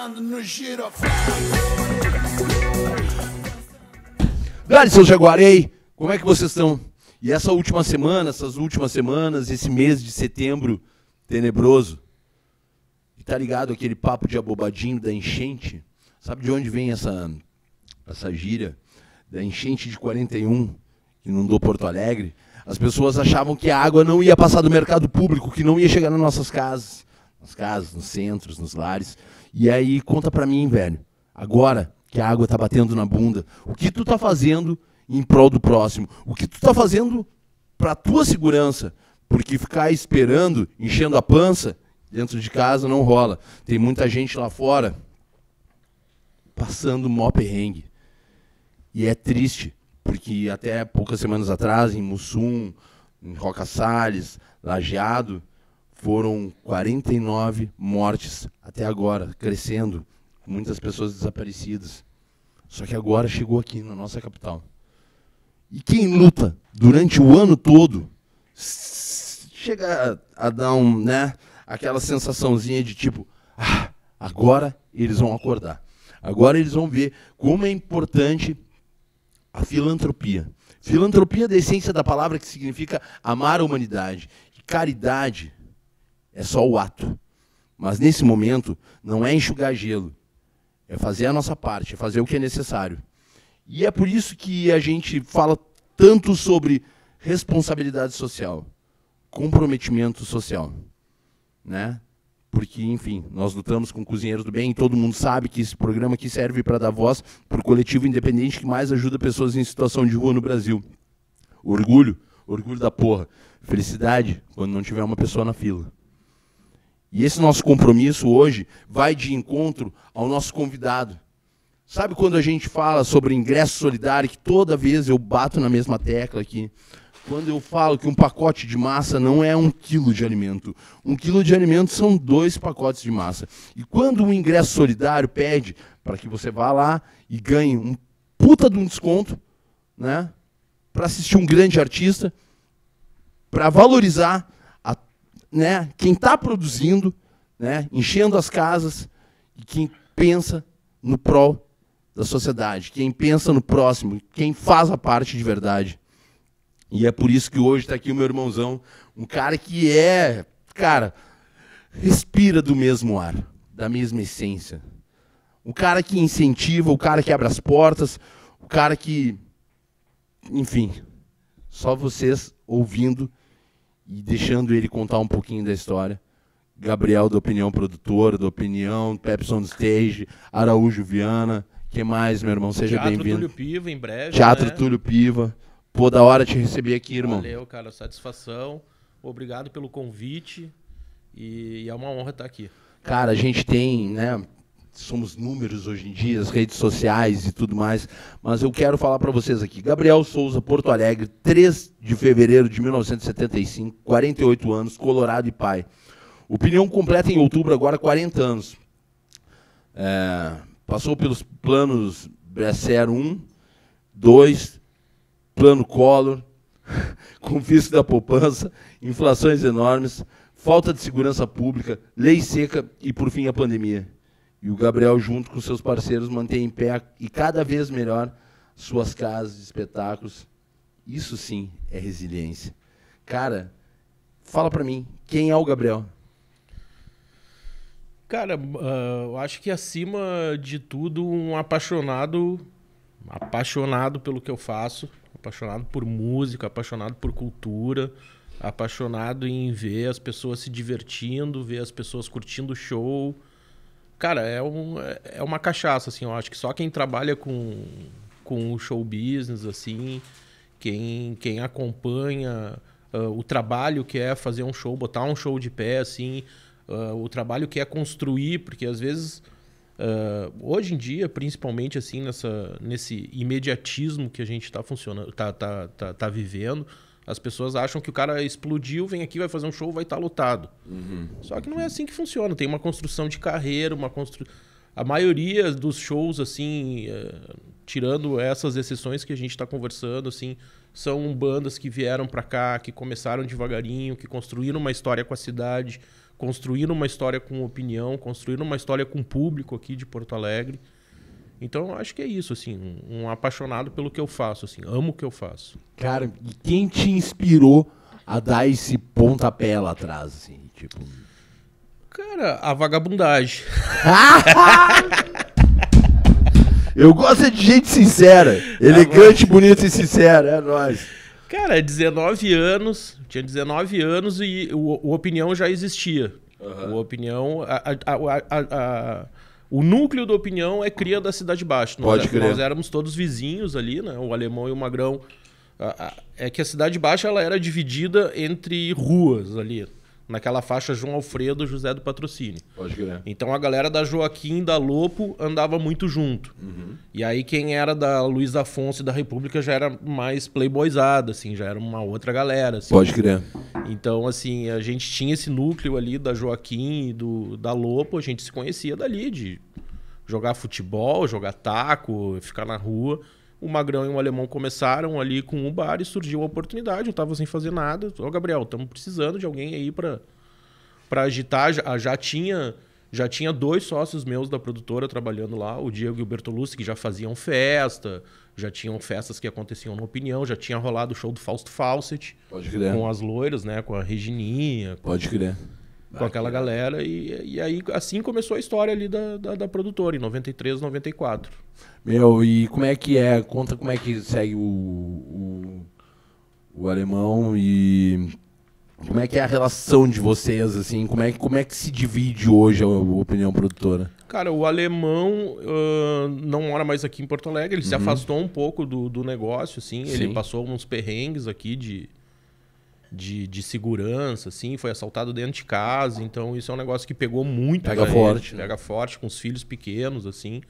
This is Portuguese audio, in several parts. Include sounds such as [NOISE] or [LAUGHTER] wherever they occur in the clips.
dançando no giroflão. Dali, Jaguarei, como é que vocês estão? E essa última semana, essas últimas semanas, esse mês de setembro tenebroso, e tá ligado aquele papo de abobadinho da enchente? Sabe de onde vem essa, essa gíria? Da enchente de 41, que inundou Porto Alegre. As pessoas achavam que a água não ia passar do mercado público, que não ia chegar nas nossas casas. Nas casas, nos centros, nos lares. E aí, conta pra mim, velho. Agora que a água tá batendo na bunda, o que tu tá fazendo em prol do próximo? O que tu tá fazendo pra tua segurança? Porque ficar esperando, enchendo a pança, dentro de casa não rola. Tem muita gente lá fora passando mó perrengue. E é triste, porque até poucas semanas atrás, em Mussum, em Roca Salles, Lajeado, foram 49 mortes até agora, crescendo, muitas pessoas desaparecidas. Só que agora chegou aqui na nossa capital. E quem luta durante o ano todo chega a, dar um, né, aquela sensaçãozinha de tipo, ah, agora eles vão acordar. Agora eles vão ver como é importante a filantropia. Filantropia da essência da palavra que significa amar a humanidade. Caridade é só o ato. Mas nesse momento não é enxugar gelo, é fazer a nossa parte, é fazer o que é necessário. E é por isso que a gente fala tanto sobre responsabilidade social, comprometimento social, né? Porque, enfim, nós lutamos com cozinheiros do bem e todo mundo sabe que esse programa aqui serve para dar voz para o coletivo independente que mais ajuda pessoas em situação de rua no Brasil. Orgulho, orgulho da porra. Felicidade quando não tiver uma pessoa na fila. E esse nosso compromisso hoje vai de encontro ao nosso convidado. Sabe quando a gente fala sobre ingresso solidário, que toda vez eu bato na mesma tecla aqui? Quando eu falo que um pacote de massa não é um quilo de alimento. Um quilo de alimento são dois pacotes de massa. E quando o ingresso solidário pede para que você vá lá e ganhe um puta de um desconto, né? Para assistir um grande artista, para valorizar né, quem está produzindo, né, enchendo as casas, e quem pensa no prol da sociedade, quem pensa no próximo, quem faz a parte de verdade. E é por isso que hoje está aqui o meu irmãozão, um cara que é, cara, respira do mesmo ar, da mesma essência. Um cara que incentiva, o cara que abre as portas, o cara que, enfim, só vocês ouvindo e deixando ele contar um pouquinho da história. Gabriel da Opinião Produtora, da Opinião, Pepsi on Stage, Araújo Viana. que mais, meu irmão? Seja bem-vindo. Teatro Túlio Piva, em breve. Teatro né? Túlio Piva. Pô, da hora te receber aqui, irmão. Valeu, cara. Satisfação. Obrigado pelo convite. E, e é uma honra estar aqui. Cara, a gente tem, né? Somos números hoje em dia, as redes sociais e tudo mais, mas eu quero falar para vocês aqui. Gabriel Souza, Porto Alegre, 3 de fevereiro de 1975, 48 anos, Colorado e pai. Opinião completa em outubro, agora 40 anos. É, passou pelos planos Bresser 1, 2, plano Collor, [LAUGHS] confisco da poupança, inflações enormes, falta de segurança pública, lei seca e, por fim, a pandemia. E o Gabriel, junto com seus parceiros, mantém em pé e cada vez melhor suas casas, espetáculos. Isso sim é resiliência. Cara, fala para mim, quem é o Gabriel? Cara, uh, eu acho que acima de tudo, um apaixonado, apaixonado pelo que eu faço, apaixonado por música, apaixonado por cultura, apaixonado em ver as pessoas se divertindo, ver as pessoas curtindo o show, Cara, é, um, é uma cachaça, assim. Eu acho que só quem trabalha com, com o show business, assim, quem, quem acompanha uh, o trabalho que é fazer um show, botar um show de pé, assim, uh, o trabalho que é construir, porque às vezes, uh, hoje em dia, principalmente, assim, nessa, nesse imediatismo que a gente está funcionando, tá, tá, tá, tá vivendo, as pessoas acham que o cara explodiu, vem aqui, vai fazer um show, vai estar tá lotado. Uhum. Só que não é assim que funciona. Tem uma construção de carreira, uma constru... A maioria dos shows, assim, é... tirando essas exceções que a gente está conversando, assim, são bandas que vieram para cá, que começaram devagarinho, que construíram uma história com a cidade, construindo uma história com opinião, construindo uma história com público aqui de Porto Alegre. Então, eu acho que é isso, assim, um, um apaixonado pelo que eu faço, assim, amo o que eu faço. Cara, e quem te inspirou a dar esse pontapé lá atrás, assim, tipo... Cara, a vagabundagem. [LAUGHS] Eu gosto de gente sincera, elegante, bonita e sincera, é nóis. Cara, 19 anos, tinha 19 anos e o, o Opinião já existia. O Opinião, a- a- a- a- o núcleo do Opinião é cria da Cidade Baixa. Nós, Pode é- crer. nós éramos todos vizinhos ali, né? O Alemão e o Magrão. É que a Cidade Baixa ela era dividida entre ruas ali, naquela faixa João Alfredo, José do Patrocínio. Pode crer. Então a galera da Joaquim e da Lopo andava muito junto. E aí quem era da Luiz Afonso e da República já era mais playboyzada, assim, já era uma outra galera, assim. Pode crer. Então, assim, a gente tinha esse núcleo ali da Joaquim e do, da Lopo, a gente se conhecia dali, de jogar futebol, jogar taco, ficar na rua. O Magrão e o Alemão começaram ali com o bar e surgiu a oportunidade, eu tava sem fazer nada. Ô, Gabriel, estamos precisando de alguém aí pra, pra agitar. Já, já tinha já tinha dois sócios meus da produtora trabalhando lá, o Diego e o Bertolucci, que já faziam festa, já tinham festas que aconteciam na Opinião, já tinha rolado o show do Fausto Fawcett Pode crer. com as loiras, né? Com a Regininha, Pode crer. Com aquela galera. E, e aí, assim começou a história ali da, da, da produtora, em 93, 94. Meu, e como é que é? Conta como é que segue o, o, o alemão e como é que é a relação de vocês, assim? Como é, que- como é que se divide hoje a, a opinião produtora? Cara, o alemão ah, não mora mais aqui em Porto Alegre, ele se afastou um pouco do, do negócio, assim. Ele Sim. passou uns perrengues aqui de, de, de segurança, assim, foi assaltado dentro de casa. Então, isso é um negócio que pegou muito. Pega forte, ele, né? Pega forte, com os filhos pequenos, assim.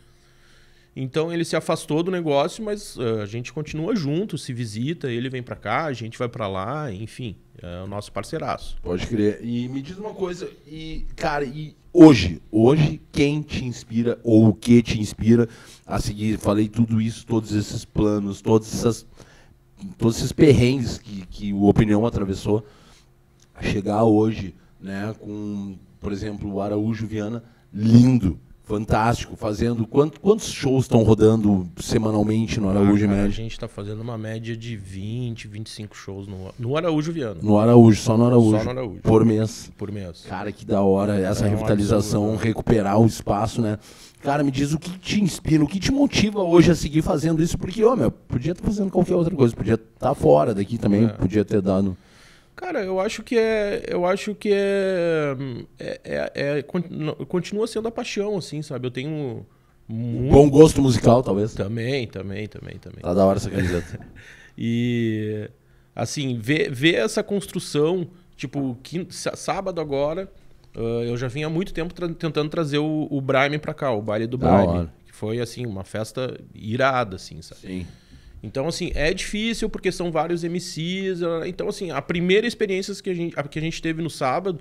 Então, ele se afastou do negócio, mas ah, a gente continua junto, se visita, ele vem pra cá, a gente vai pra lá, enfim, é o nosso parceiraço. Pode crer. E me diz uma coisa, e, cara, e hoje, hoje, quem te inspira ou o que te inspira a seguir? Falei tudo isso, todos esses planos, todas essas, todos esses perrengues que, que o Opinião atravessou, chegar hoje, né, com, por exemplo, o Araújo Viana, lindo, fantástico, fazendo. Quanto, quantos shows estão rodando semanalmente no Araújo Ah, cara, a gente tá fazendo uma média de 20, 25 shows no, no Araújo Viana. No Araújo, só no Araújo. Só no Araújo. Por mês. Por mês. Cara, que da hora essa É revitalização, absurdo, recuperar o espaço, né? Cara, me diz o que te inspira, o que te motiva hoje a seguir fazendo isso, porque, ô, meu, podia estar fazendo qualquer outra coisa, podia estar fora daqui também, É. podia ter dado. Cara, eu acho que é. Eu acho que é. é, é- é- con- continua sendo a paixão, assim, sabe? Eu tenho. Muito... Bom gosto musical, talvez. Também, também, também, também. Tá da hora essa camiseta. [LAUGHS] E. Assim, ver, ver essa construção, tipo, quin- sá- sábado agora, ah, eu já vinha há muito tempo tra- tentando trazer o, o Brime pra cá, o baile do Da Brime. hora. Que foi, assim, uma festa irada, assim, sabe? Sim. Então, assim, é difícil porque são vários MCs. ah, Então, assim, a primeira experiência que a gente, a que a gente teve no sábado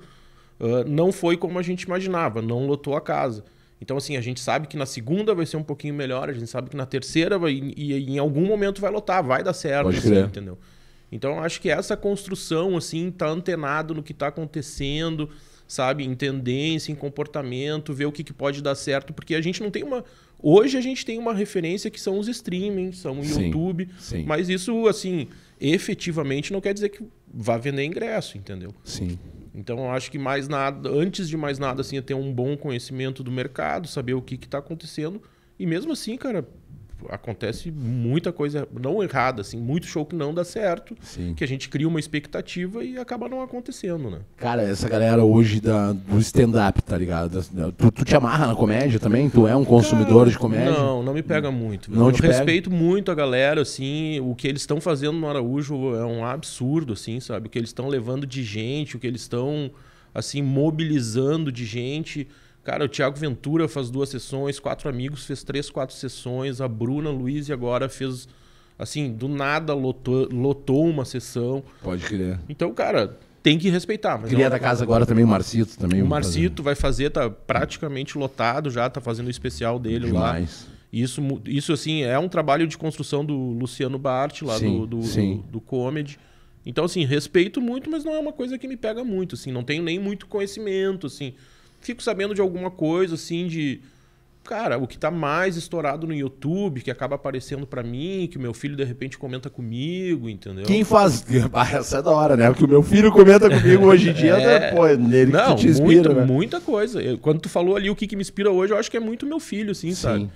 ah, não foi como a gente imaginava, não lotou a casa. Então, assim, a gente sabe que na segunda vai ser um pouquinho melhor, a gente sabe que na terceira vai, e, e em algum momento vai lotar, vai dar certo, assim, entendeu? Então, eu acho que essa construção, assim, tá antenado no que tá acontecendo, sabe? Em tendência, em comportamento, ver o que, que pode dar certo, porque a gente não tem uma. Hoje a gente tem uma referência que são os streamings, são o Sim, YouTube, sim. mas isso, assim, efetivamente não quer dizer que vá vender ingresso, entendeu? Sim. Então eu acho que mais nada, antes de mais nada, assim, é ter um bom conhecimento do mercado, saber o que está acontecendo. E mesmo assim, cara, acontece muita coisa não errada, assim, muito show que não dá certo, Sim. que a gente cria uma expectativa e acaba não acontecendo, né? Cara, essa galera hoje da, do stand-up, tá ligado? Da- Tu, tu te amarra na comédia também? Tu é um consumidor Cara, de comédia? Não, não me pega muito. Não eu te pega? respeito muito a galera, assim, o que eles estão fazendo no Araújo é um absurdo, assim, sabe? O que eles estão levando de gente, o que eles estão, assim, mobilizando de gente. Cara, o Thiago Ventura faz duas sessões, quatro amigos fez três, quatro sessões, a Bruna Luiz e agora fez, assim, do nada lotou, lotou uma sessão. Pode crer. Então, cara, tem que respeitar. Mas Cria não- da casa agora também, o Marcito também. o Marcito vai fazer, tá praticamente lotado já, tá fazendo o especial dele lá. Demais. Isso, mu- isso assim, é um trabalho de construção do Luciano Bart, lá Sim, do, do, sim. do, do Comedy. Então, assim, respeito muito, mas não é uma coisa que me pega muito, assim. Não tenho nem muito conhecimento, assim. Fico sabendo de alguma coisa, assim, de... Cara, o que tá mais estourado no YouTube, que acaba aparecendo para mim, que o meu filho de repente comenta comigo, entendeu? Quem faz. [LAUGHS] Ah, essa é da hora, né? Porque o meu filho comenta comigo hoje em dia, é... né? pô, é nele Não, que te inspira. Muita, né? muita coisa. Eu, quando tu falou ali o que, que me inspira hoje, eu acho que é muito meu filho, assim, Sim. sabe?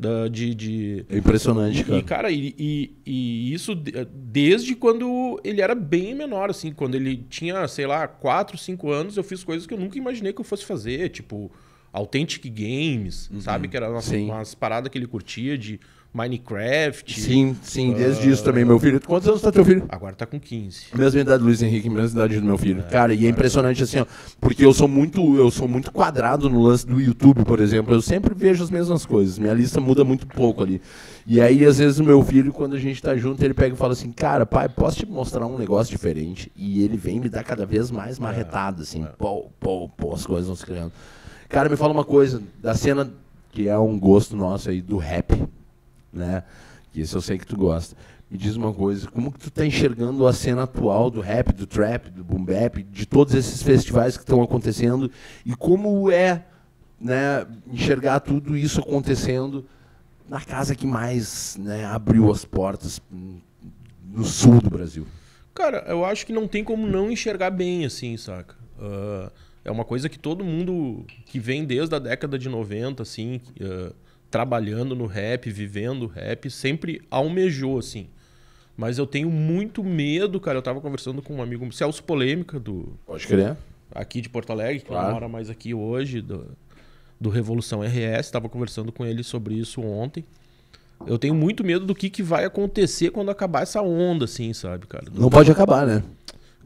Da, de, de... É impressionante, cara. E, cara, e, e, e, isso desde quando ele era bem menor, assim. Quando ele tinha, sei lá, 4, 5 anos, eu fiz coisas que eu nunca imaginei que eu fosse fazer. Tipo, Authentic Games, uhum. sabe? Que era umas, umas paradas que ele curtia de Minecraft. Sim, sim, desde uh, isso também. Meu filho, quantos anos tá teu filho? Agora tá com 15. Mesma idade do Luiz Henrique, mesma idade do meu filho. É, cara, e é impressionante assim, ó, porque eu sou muito, eu sou muito quadrado no lance do YouTube, por exemplo. Eu sempre vejo as mesmas coisas. Minha lista muda muito pouco ali. E aí, às vezes, o meu filho, quando a gente tá junto, ele pega e fala assim, cara, pai, posso te mostrar um negócio diferente? E ele vem me dar cada vez mais marretado, assim, é. pô, pô, pô, as coisas vão se criando. Cara, me fala uma coisa, da cena que é um gosto nosso aí, do rap né? Que isso eu sei que tu gosta. Me diz uma coisa, como que tu tá enxergando a cena atual do rap, do trap, do boom bap, de todos esses festivais que estão acontecendo e como é, né, enxergar tudo isso acontecendo na casa que mais, né, abriu as portas no sul do Brasil? Cara, eu acho que não tem como não enxergar bem assim, saca? Uh, é uma coisa que todo mundo que vem desde a década de 90, assim, uh, trabalhando no rap, vivendo rap, sempre almejou, assim. Mas eu tenho muito medo, cara. Eu tava conversando com um amigo, Celso Polêmica, do. Pode crer. Aqui de Porto Alegre, que claro. não mora mais aqui hoje, do, do Revolução RS. Tava conversando com ele sobre isso ontem. Eu tenho muito medo do que, que vai acontecer quando acabar essa onda, assim, sabe, cara? Do... Não pode acabar, né?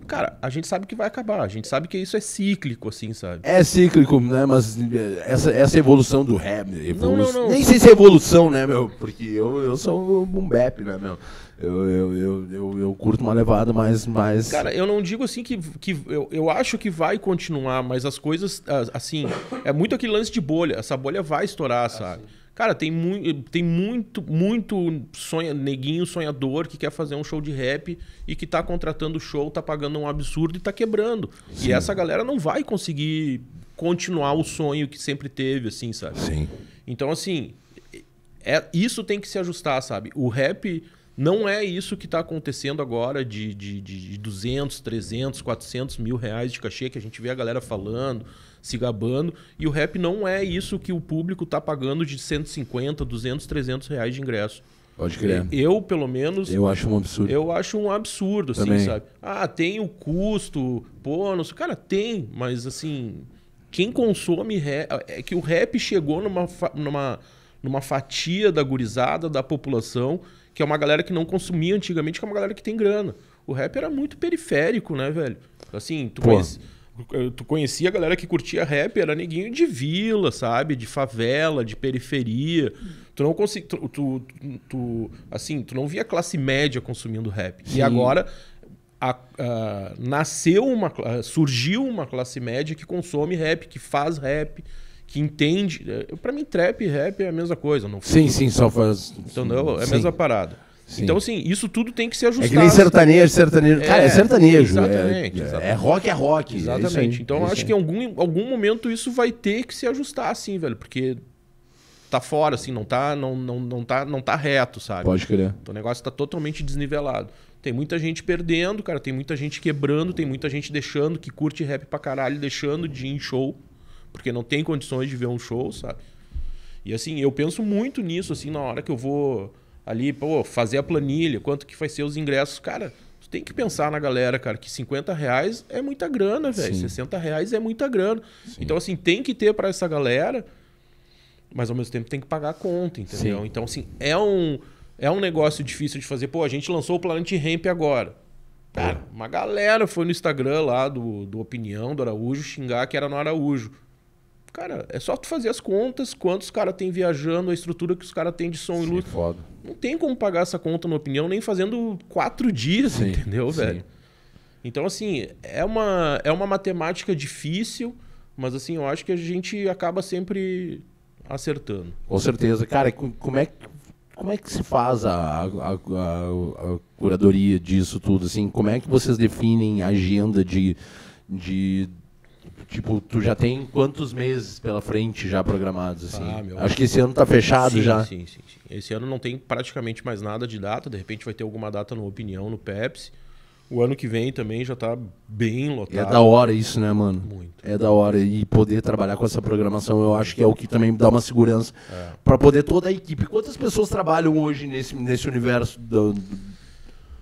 Cara, a gente sabe que vai acabar, a gente sabe que isso é cíclico, assim, sabe? É cíclico, né? Mas essa, essa evolução do rap, evolu... não, não, não. nem sei se é evolução, né, meu? Porque eu, eu sou um boom bap, né, meu? Eu, eu, eu, eu, eu, curto uma levada mais, mais. Cara, eu não digo assim que. que eu, eu acho que vai continuar, mas as coisas, assim, é muito aquele lance de bolha. Essa bolha vai estourar, sabe? Cara, tem, mu tem muito, muito sonha, neguinho sonhador que quer fazer um show de rap e que tá contratando show, tá pagando um absurdo e tá quebrando. Sim. E essa galera não vai conseguir continuar o sonho que sempre teve, assim, sabe? Sim. Então, assim, é, isso tem que se ajustar, sabe? O rap não é isso que está acontecendo agora de, de, de 200, 300, 400 mil reais de cachê que a gente vê a galera falando se gabando. E o rap não é isso que o público está pagando de 150, 200, 300 reais de ingresso. Pode crer. Eu, pelo menos. Eu acho um absurdo. Eu acho um absurdo, assim, Também. sabe? Ah, tem o custo, pô, não sei. Cara, tem, mas assim. Quem consome rap. É que o rap chegou numa, numa, numa fatia da gurizada, da população, que é uma galera que não consumia antigamente, que é uma galera que tem grana. O rap era muito periférico, né, velho? Assim, tu conhece tu conhecia a galera que curtia rap, era neguinho de vila, sabe? De favela, de periferia. Tu não conseguia. Tu, tu, tu, assim, tu não via classe média consumindo rap. Sim. E agora a, a, nasceu uma. surgiu uma classe média que consome rap, que faz rap, que entende. É, para mim, trap e rap é a mesma coisa. Não sim, sim, só faz. Entendeu? É a mesma parada. Sim. Então, assim, isso tudo tem que ser ajustado. É que nem sertanejo, sertanejo. É, Cara, é sertanejo. Exatamente. É, exatamente. é rock, é rock. É exatamente. então, eu acho que em algum, algum momento isso vai ter que se ajustar, assim, velho. Porque tá fora, assim, não tá, não, não, não tá, não tá reto, sabe? Pode crer. Então, o negócio tá totalmente desnivelado. Tem muita gente perdendo, cara. Tem muita gente quebrando, tem muita gente deixando, que curte rap pra caralho, deixando de ir em show. Porque não tem condições de ver um show, sabe? E assim, eu penso muito nisso, assim, na hora que eu vou ali, pô, fazer a planilha, quanto que vai ser os ingressos. Cara, tu tem que pensar na galera, cara, que 50 reais é muita grana, velho. 60 reais é muita grana. Sim. Então, assim, tem que ter para essa galera, mas ao mesmo tempo tem que pagar a conta, entendeu? Sim. Então, assim, é um, é um negócio difícil de fazer. Pô, a gente lançou o Planet Ramp agora. Cara, uma galera foi no Instagram lá do, do Opinião, do Araújo, xingar que era no Araújo. Cara, é só tu fazer as contas, quantos caras tem viajando, a estrutura que os caras têm de som Sim, e luz. Foda. Não tem como pagar essa conta, na opinião, nem fazendo quatro dias, Sim, entendeu, Sim. velho? Então, assim, é uma, é uma matemática difícil, mas assim, eu acho que a gente acaba sempre acertando. Com certeza. Cara, como é que como é que se faz a, a, a, a curadoria disso tudo? Assim, como é que vocês definem a agenda de, de Tipo, tu já tem quantos meses pela frente já programados, assim? Ah, meu Acho que esse ano tá fechado sim, já. Sim, sim, sim. Esse ano não tem praticamente mais nada de data. De repente vai ter alguma data no Opinião, no Pepsi. O ano que vem também já tá bem lotado. É da hora isso, né, mano? Muito. É da hora. E poder trabalhar com essa programação, eu acho que é o que também dá uma segurança é. para poder toda a equipe. Quantas pessoas trabalham hoje nesse, nesse universo do,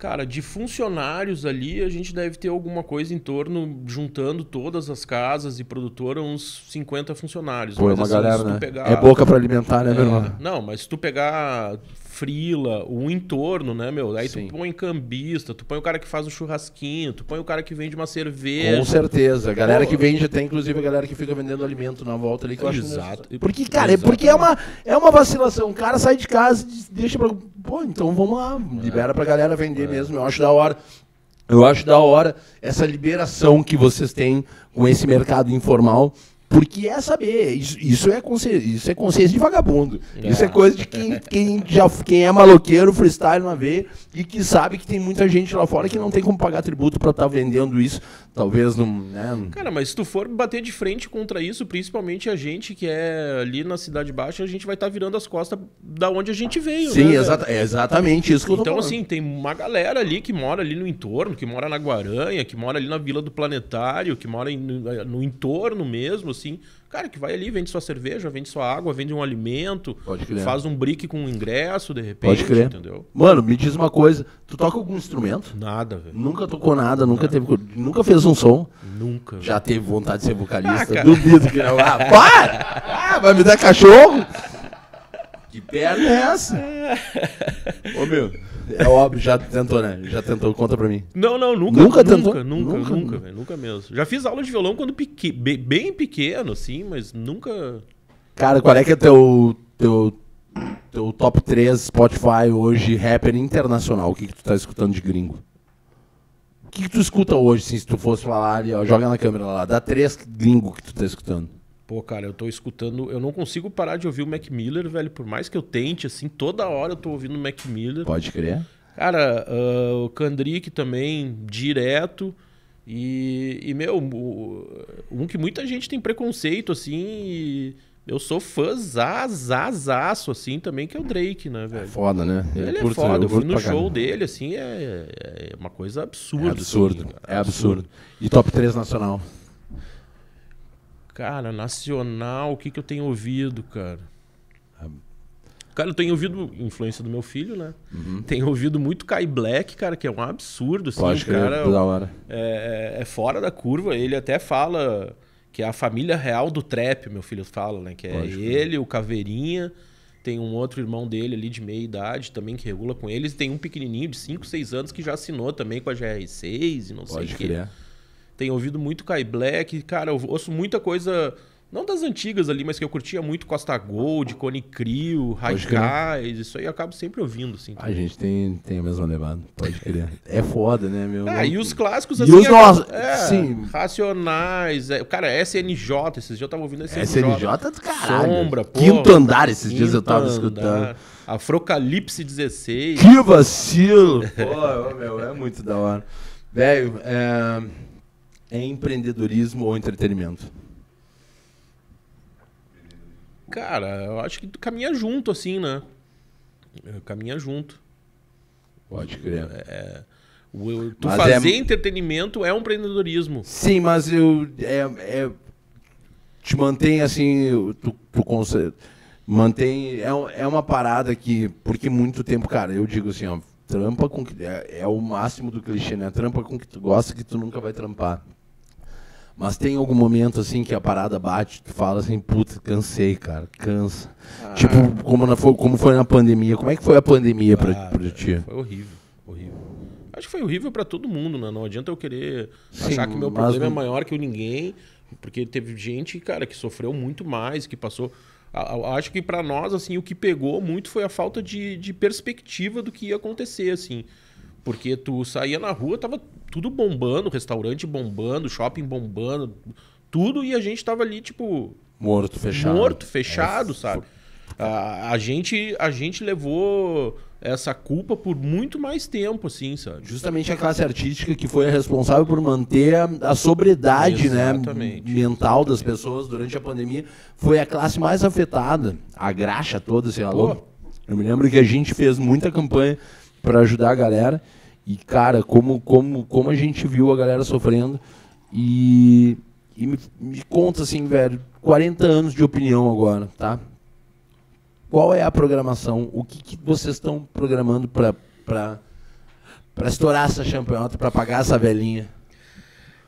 Cara, de funcionários ali, a gente deve ter alguma coisa em torno, juntando todas as casas e produtora, uns 50 funcionários. Pô, é uma assim, galera, né? Pegar... É boca para alimentar, né, é... meu irmão? Não, mas se tu pegar frila, o entorno, né, meu? Aí Sim. tu põe cambista, tu põe o cara que faz o churrasquinho, tu põe o cara que vende uma cerveja. Com certeza. A galera que vende, tem inclusive a galera que fica vendendo alimento na volta ali que eu acho Exato. Porque, cara, é porque é uma, é uma vacilação. O cara sai de casa e deixa pra. Pô, então vamos lá, libera pra galera vender é. mesmo. Eu acho da hora. Eu acho da hora essa liberação que vocês têm com esse mercado informal porque é saber, isso, isso, é, consciência, isso é consciência de vagabundo. É. Isso é coisa de quem, quem, já, quem é maloqueiro, freestyle uma vez, e que sabe que tem muita gente lá fora que não tem como pagar tributo para estar tá vendendo isso. Talvez não. Né? Cara, mas se tu for bater de frente contra isso, principalmente a gente que é ali na Cidade Baixa, a gente vai estar tá virando as costas da onde a gente veio. Sim, né, exata, é exatamente isso que eu tô Então, falando. assim, tem uma galera ali que mora ali no entorno, que mora na Guaranha, que mora ali na Vila do Planetário, que mora no entorno mesmo, assim. Cara, que vai ali, vende sua cerveja, vende sua água, vende um alimento, faz um brick com um ingresso, de repente, Pode crer. entendeu? Mano, me diz uma coisa, tu toca algum instrumento? Nada, velho. Nunca tocou nada, nunca nada. teve, nunca fez um som? Nunca. Já teve vontade de ser vocalista? Ah, Duvido que não. Ah, para! Ah, vai me dar cachorro? Que perna é essa? [LAUGHS] Ô, meu... É óbvio, já tentou, né? Já tentou, conta pra mim. Não, não, nunca. Nunca tentou? Nunca, nunca, nunca, nunca, véio, nunca mesmo. Já fiz aula de violão quando pequ... bem pequeno, assim, mas nunca. Cara, qual é que é teu, teu, teu top 3 Spotify hoje, rapper internacional? O que, que tu tá escutando de gringo? O que, que tu escuta hoje, assim, se tu fosse falar ali, ó, joga na câmera lá, dá três gringo que tu tá escutando. Pô, cara, eu tô escutando. Eu não consigo parar de ouvir o Mac Miller, velho. Por mais que eu tente, assim, toda hora eu tô ouvindo o Mac Miller. Pode crer. Cara, uh, o Kandrick também, direto. E, e, meu, um que muita gente tem preconceito, assim. eu sou fãzazazaço, assim, também, que é o Drake, né, velho? É foda, né? Ele, ele é curto, foda. Eu, eu fui no show dele, assim, é, é uma coisa absurda. É absurdo. Assim, é absurdo. E top 3 nacional? Cara, nacional, o que, que eu tenho ouvido, cara? Cara, eu tenho ouvido influência do meu filho, né? Uhum. Tenho ouvido muito Kai Black, cara, que é um absurdo. Assim, Pode crer, cara da hora. É, é, é, fora da curva. Ele até fala que é a família real do trap, meu filho fala, né? Que é Pode ele, crer. o Caveirinha. Tem um outro irmão dele ali de meia idade também que regula com eles. Tem um pequenininho de 5, 6 anos que já assinou também com a GR6 e não Pode sei o quê. Tenho ouvido muito Kai Black. Cara, eu ouço muita coisa. Não das antigas ali, mas que eu curtia muito Costa Gold, Cone Crew, Radicais, isso aí eu acabo sempre ouvindo, assim. A gente tem, tem a mesma levada, pode crer. É foda, né, meu? Ah, e os clássicos, assim... E os nossos, é, sim. Racionais, é, cara, SNJ, esses dias eu tava ouvindo SNJ. SNJ é do caralho. Sombra, pô. Quinto andar, esses Quinto dias eu tava andar. escutando. Afrocalipse 16. Que vacilo! pô, meu, é muito da hora. Velho, é é empreendedorismo ou entretenimento? Cara, eu acho que caminha junto, assim, né? Caminha junto. Pode crer. É, o, tu mas fazer é... entretenimento é um empreendedorismo. Sim, mas eu. É, é, te mantém assim. Tu, tu mantém. É, é uma parada que. Porque muito tempo, cara, eu digo assim, ó. Trampa com que. É, é o máximo do clichê, né? Trampa com que tu gosta que tu nunca vai trampar. Mas tem algum momento assim que a parada bate, tu fala assim, puta, cansei, cara, cansa. Ah. Tipo, como, na, como foi na pandemia. Como é que foi a pandemia pra, ah, pra ti? Foi horrível, horrível. Acho que foi horrível para todo mundo, né? Não adianta eu querer Sim, achar que meu problema é maior que o ninguém, porque teve gente, cara, que sofreu muito mais, que passou. Acho que para nós, assim, o que pegou muito foi a falta de, de perspectiva do que ia acontecer, assim. Porque tu saía na rua, tava tudo bombando, restaurante bombando, shopping bombando, tudo, e a gente tava ali, tipo. Morto, fechado. Morto, fechado, é, sabe? A, a, gente, a gente levou essa culpa por muito mais tempo, assim, sabe? Justamente a classe artística que foi a responsável por manter a, a sobriedade né, mental das pessoas durante a pandemia foi a classe mais afetada. A graxa toda, sei lá. Eu me lembro que a gente fez muita campanha para ajudar a galera. E, cara, como, como, como a gente viu a galera sofrendo. E, e me, me conta assim, velho, 40 anos de opinião agora, tá? Qual é a programação? O que, que vocês estão programando para para estourar essa campeonato, para pagar essa velhinha?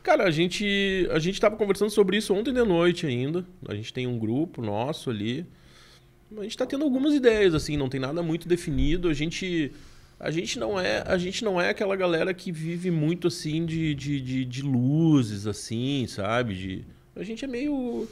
Cara, a gente a gente estava conversando sobre isso ontem de noite ainda. A gente tem um grupo nosso ali. A gente está tendo algumas ideias assim, não tem nada muito definido. A gente a gente não é a gente não é aquela galera que vive muito assim de, de, de, de luzes assim sabe de a gente é meio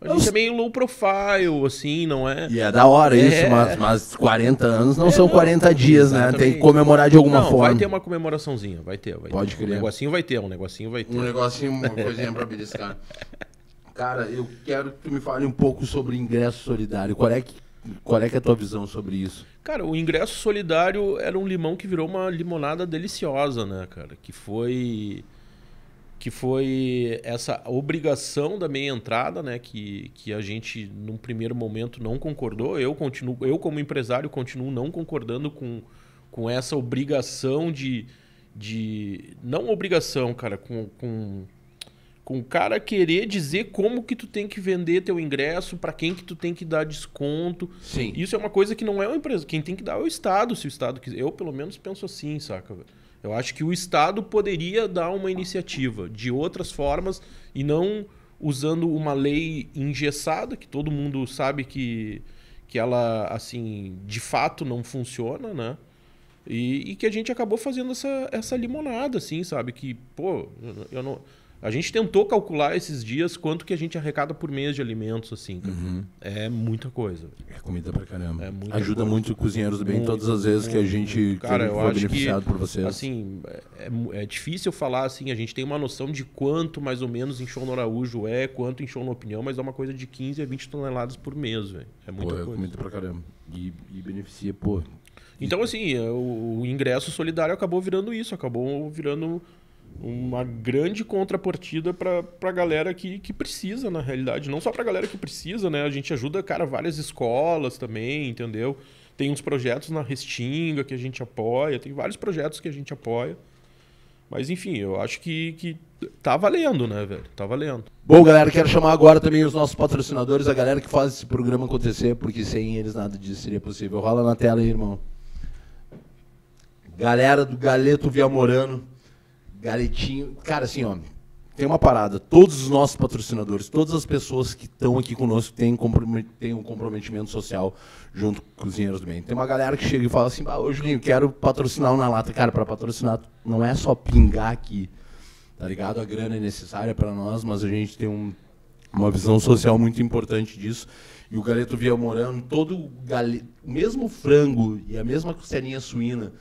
a gente é meio low profile, assim, não é? E é da hora é... isso, mas, mas 40 anos não é, são 40 dias, né? Tem que comemorar de alguma não, forma. Vai ter uma comemoraçãozinha, vai ter. Vai Pode ter. crer. Um negocinho vai ter, um negocinho vai ter. Um negocinho, uma coisinha pra beliscar. [LAUGHS] Cara, eu quero que tu me fale um pouco sobre ingresso solidário. Qual é que, qual é, é a tua visão sobre isso? Cara, o ingresso solidário era um limão que virou uma limonada deliciosa, né, cara? Que foi que foi essa obrigação da meia entrada, né, que, que a gente num primeiro momento não concordou. Eu continuo, eu como empresário continuo não concordando com, com essa obrigação de, de não obrigação, cara, com, com com o cara querer dizer como que tu tem que vender teu ingresso, para quem que tu tem que dar desconto. Sim. Isso é uma coisa que não é uma empresa, quem tem que dar é o estado, se o estado quiser. Eu pelo menos penso assim, saca? Eu acho que o Estado poderia dar uma iniciativa de outras formas e não usando uma lei engessada, que todo mundo sabe que, que ela, assim, de fato não funciona, né? E, e que a gente acabou fazendo essa, essa limonada, assim, sabe? Que, pô, eu não a gente tentou calcular esses dias quanto que a gente arrecada por mês de alimentos, assim. Uhum. É muita coisa. É comida pra caramba. É Ajuda coisa. muito cozinheiros do bem muito, todas as vezes muito, que a gente cara, eu foi beneficiado que, por vocês. Assim, é, é, difícil falar assim, a gente tem uma noção de quanto mais ou menos em show no Araújo é, quanto em show no Opinião, mas é uma coisa de 15 a 20 toneladas por mês, velho. É muita pô, é coisa. É comida pra caramba. E, e beneficia, pô. Então, assim, o, o ingresso solidário acabou virando isso, acabou virando uma grande contrapartida para a galera que, que precisa, na realidade. Não só para a galera que precisa, né? A gente ajuda, cara, várias escolas também, entendeu? Tem uns projetos na Restinga que a gente apoia, tem vários projetos que a gente apoia. Mas enfim, eu acho que, que tá valendo, né, velho? Tá valendo. Bom, galera, quero chamar agora também os nossos patrocinadores, a galera que faz esse programa acontecer, porque sem eles nada disso seria possível. Rola na tela aí, irmão. Galera do Galeto Viamorano Galetinho. Cara, assim, ó. Tem uma parada. Todos os nossos patrocinadores, todas as pessoas que estão aqui conosco têm, têm um comprometimento social junto com os cozinheiros do bem. Tem uma galera que chega e fala assim: ah, ô Julinho, quero patrocinar Na Lata. Cara, para patrocinar não é só pingar aqui, tá ligado? A grana é necessária para nós, mas a gente tem um, uma visão social muito importante disso. E o Galeto Via Morano, todo o mesmo frango e a mesma costelinha suína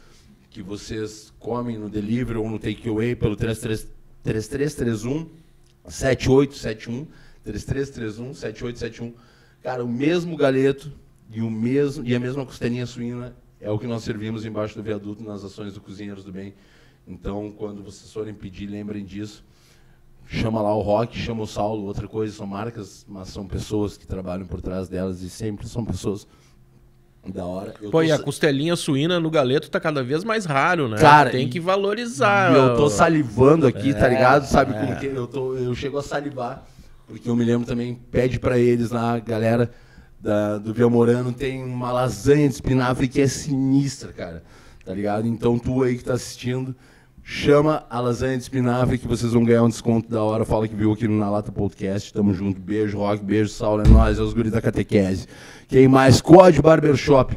que vocês comem no delivery ou no takeaway pelo 3331 7871 3331 7871. Cara, o mesmo galeto e o mesmo e a mesma costelinha suína é o que nós servimos embaixo do viaduto nas ações do Cozinheiros do Bem. Então, quando vocês forem pedir, lembrem disso. Chama lá o Rock, chama o Saulo, outra coisa, são marcas, mas são pessoas que trabalham por trás delas e sempre são pessoas da hora. Eu Pô, e a costelinha suína no galeto tá cada vez mais raro, né? Cara, tem que valorizar. Eu tô salivando aqui, tá é, tá ligado? Sabe é. como que eu tô, eu chego a salivar, porque eu me lembro também pede para eles lá, galera da, do Viamorano tem uma lasanha de espinafre que é sinistra, cara. Tá ligado? Então tu aí que tá assistindo, chama a lasanha de espinafre que vocês vão ganhar um desconto da hora. Fala que viu aqui no Na Lata Podcast. Tamo junto. Beijo, Rock. Beijo, Saulo. É nóis. É os guris da catequese. Quem mais? Code Barbershop.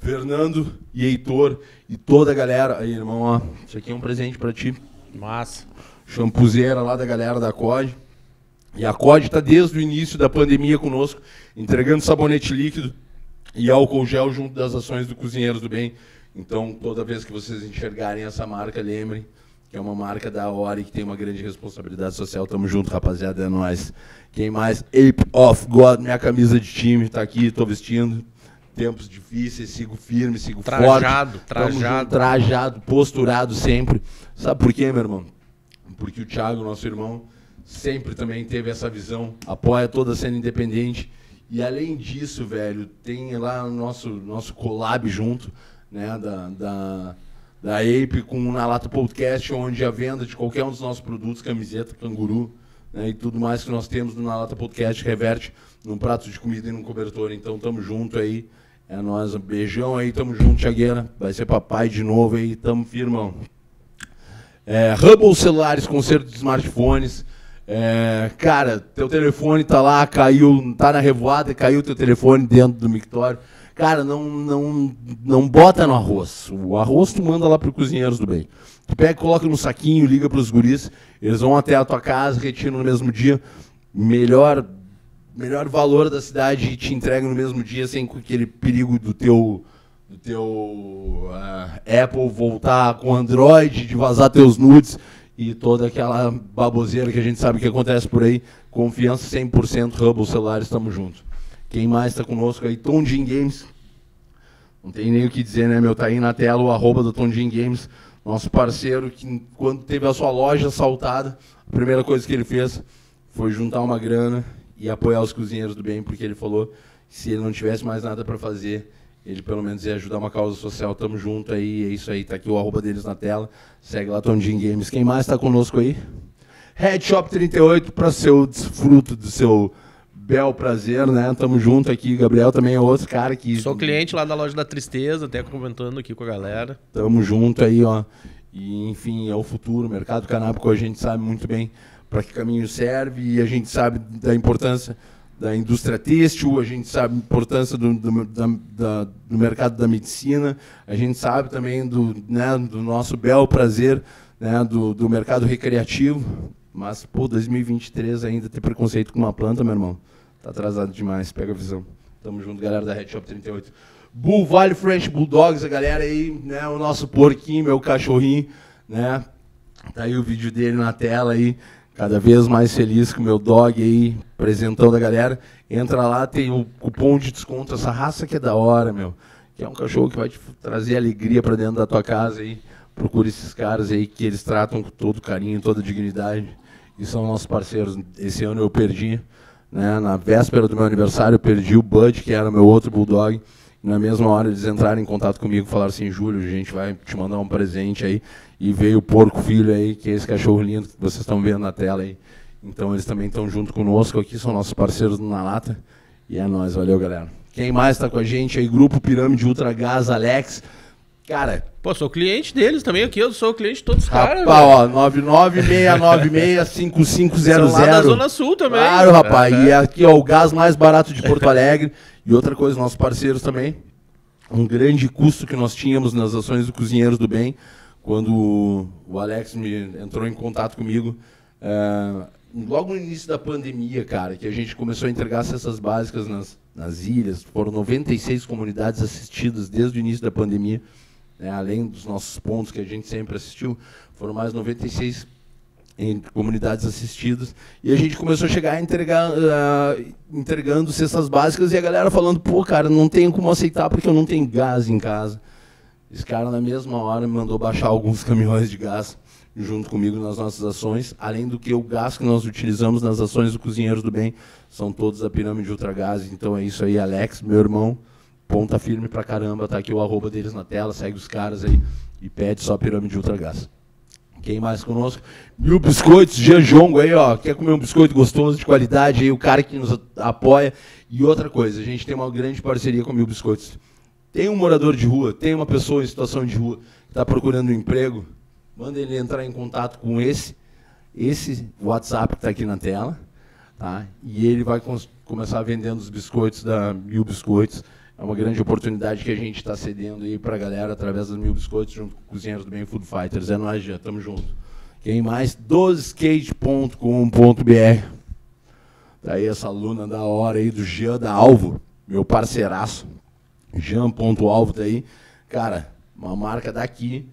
Fernando e Heitor e toda a galera. Aí, irmão, ó. Isso aqui é um presente para ti. Massa. Champuzeira lá da galera da COD. E a COD está desde o início da pandemia conosco, entregando sabonete líquido e álcool gel junto das ações do Cozinheiros do Bem. Então, toda vez que vocês enxergarem essa marca, lembrem que é uma marca da hora e que tem uma grande responsabilidade social. Tamo junto, rapaziada, é nóis. Quem mais? Ape of God, minha camisa de time, tá aqui, tô vestindo. Tempos difíceis, sigo firme, sigo Trajado, forte. trajado. Junto, trajado, posturado sempre. Sabe por quê, meu irmão? Porque o Thiago, nosso irmão, sempre também teve essa visão, apoia toda a cena independente. E além disso, velho, tem lá o nosso, nosso collab junto, né, da, da, da Ape com o Na Lata Podcast, onde a venda de qualquer um dos nossos produtos, camiseta, canguru, né, e tudo mais que nós temos no Na Lata Podcast reverte num prato de comida e num cobertor. Então tamo junto aí. É nóis, beijão aí, tamo junto, Thiagueira. Vai ser papai de novo aí, tamo firmão. É, Hubble Celulares, conserto de smartphones. É, cara, teu telefone tá lá, caiu, tá na revoada, caiu teu telefone dentro do mictório. Cara, não, não, não bota no arroz. O arroz tu manda lá pro cozinheiros do bem. Tu pega, coloca no saquinho, liga pros guris, eles vão até a tua casa, retiram no mesmo dia. Melhor, melhor valor da cidade e te entregam no mesmo dia, sem aquele perigo do teu, do teu ah, Apple voltar com Android, de vazar teus nudes e toda aquela baboseira que a gente sabe que acontece por aí. Confiança 100%, Hubble Celulares, estamos juntos. Quem mais está conosco aí? Tondin Games. Não tem nem o que dizer, né, meu? Tá aí na tela o arroba do Tondin Games, nosso parceiro, que quando teve a sua loja assaltada, a primeira coisa que ele fez foi juntar uma grana e apoiar os cozinheiros do bem, porque ele falou que se ele não tivesse mais nada para fazer, ele pelo menos ia ajudar uma causa social. Tamo junto aí, é isso aí, tá aqui o arroba deles na tela. Segue lá Tondin Games. Quem mais está conosco aí? Head Shop 38 para seu desfruto do seu bel prazer, né? Tamo junto aqui. Gabriel também é outro cara que. Sou cliente lá da loja da Tristeza, até comentando aqui com a galera. Tamo junto aí, ó. E, enfim, é o futuro. O mercado canábico a gente sabe muito bem para que caminho serve e a gente sabe da importância da indústria têxtil, a gente sabe a importância do, do, da, da, do mercado da medicina, a gente sabe também do, né, do nosso bel prazer né, do, do mercado recreativo. Mas, pô, 2023 ainda ter preconceito com uma planta, meu irmão. Tá atrasado demais, pega a visão. Tamo junto, galera da Red Shop 38. Bull Valley French Bulldogs, a galera aí, né? O nosso porquinho, meu cachorrinho, né? Tá aí o vídeo dele na tela aí. Cada vez mais feliz com o meu dog aí, apresentando a galera. Entra lá, tem o cupom de desconto. Essa raça que é da hora, meu. Que é um cachorro que vai te trazer alegria para dentro da tua casa aí. Procure esses caras aí que eles tratam com todo carinho, toda dignidade. E são nossos parceiros. Esse ano eu perdi né? Na véspera do meu aniversário, eu perdi o Bud, que era meu outro bulldog. Na mesma hora eles entraram em contato comigo e falaram assim: Júlio, a gente vai te mandar um presente aí. E veio o porco filho aí, que é esse cachorro lindo que vocês estão vendo na tela aí. Então eles também estão junto conosco aqui, são nossos parceiros na lata. E é nóis, valeu galera. Quem mais está com a gente aí? Grupo Pirâmide Ultra Gás, Alex. Cara, Pô, sou cliente deles também aqui, eu sou cliente de todos os caras. Rapaz, ó, 996965500. São lá da Zona Sul também. Claro, rapaz. E aqui, ó, o gás mais barato de Porto Alegre. E outra coisa, nossos parceiros também. Um grande custo que nós tínhamos nas ações do Cozinheiros do Bem, quando o Alex me entrou em contato comigo. é, logo no início da pandemia, cara, que a gente começou a entregar cestas básicas nas, nas ilhas. Foram 96 comunidades assistidas desde o início da pandemia né, além dos nossos pontos que a gente sempre assistiu, foram mais 96 em comunidades assistidas. E a gente começou a chegar a entregar, uh, entregando cestas básicas e a galera falando, pô, cara, não tenho como aceitar porque eu não tenho gás em casa. Esse cara, na mesma hora, me mandou baixar alguns [LAUGHS] caminhões de gás junto comigo nas nossas ações, além do que o gás que nós utilizamos nas ações do Cozinheiros do Bem são todos da pirâmide Ultragás. Então é isso aí, Alex, meu irmão, ponta firme pra caramba, tá aqui o arroba deles na tela, segue os caras aí e pede só pirâmide ultra gás. Quem mais conosco? Mil Biscoitos, Jean Jongo aí, ó. Quer comer um biscoito gostoso, de qualidade aí, o cara que nos apoia. E outra coisa, a gente tem uma grande parceria com Mil Biscoitos. Tem um morador de rua, tem uma pessoa em situação de rua que está procurando um emprego, manda ele entrar em contato com esse, esse WhatsApp que está aqui na tela, tá? E ele vai começar vendendo os biscoitos da Mil Biscoitos é uma grande oportunidade que a gente está cedendo aí para a galera através dos Mil Biscoitos, junto com Cozinheiros do Bem Food Fighters. É nóis, já, tamo junto. Quem mais? 12skate.com.br. Tá aí essa aluna da hora aí do Jean da Alvo, meu parceiraço. Jean.alvo tá aí. Cara, uma marca daqui,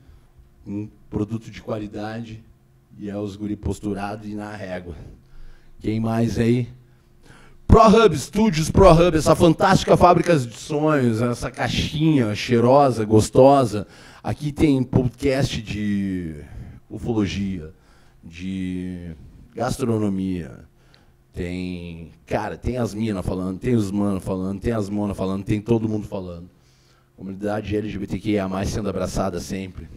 um produto de qualidade e é os guri posturado e na régua. Quem mais aí? ProHub Studios, ProHub, essa fantástica fábrica de sonhos, essa caixinha cheirosa, gostosa. Aqui tem podcast de ufologia, de gastronomia, tem, cara, tem as minas falando, tem os manos falando, tem as monas falando, tem todo mundo falando. Comunidade LGBTQIA+, sendo abraçada sempre.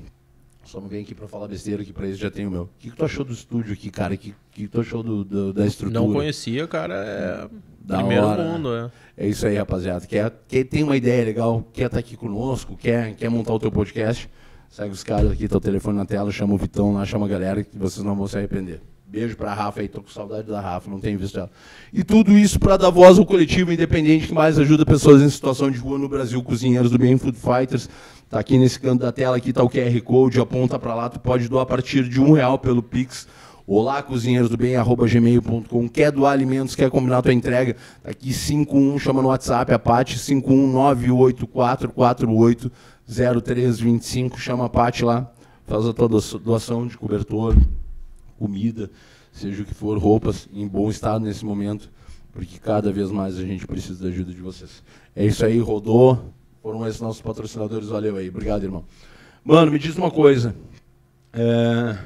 Só não vem aqui pra falar besteira, que pra isso já tem o meu. O que, que tu achou do estúdio aqui, cara? O que, que tu achou do, do, da estrutura? Não conhecia, cara, é Da primeiro hora. mundo, é. É isso aí, rapaziada. Quer, quer tem uma ideia legal, quer estar aqui conosco, quer, quer montar o teu podcast, segue os caras aqui, tá o telefone na tela, chama o Vitão lá, chama a galera, que vocês não vão se arrepender. Beijo pra Rafa aí, tô com saudade da Rafa, não tenho visto ela. E tudo isso para dar voz ao coletivo independente que mais ajuda pessoas em situação de rua no Brasil, Cozinheiros do Bem Food Fighters. Tá aqui nesse canto da tela, aqui tá o QR Code, aponta pra lá, tu pode doar a partir de um real pelo Pix. Olá, cozinheiros do bem, arroba gmail.com. Quer doar alimentos, quer combinar tua entrega? Tá aqui 51, chama no WhatsApp a Paty, 51984480325. Chama a Paty lá, faz a tua doa- doação de cobertor, comida, seja o que for, roupas em bom estado nesse momento, porque cada vez mais a gente precisa da ajuda de vocês. É isso aí, rodou. Foram esses nossos patrocinadores, valeu aí. Obrigado, irmão. Mano, me diz uma coisa. É...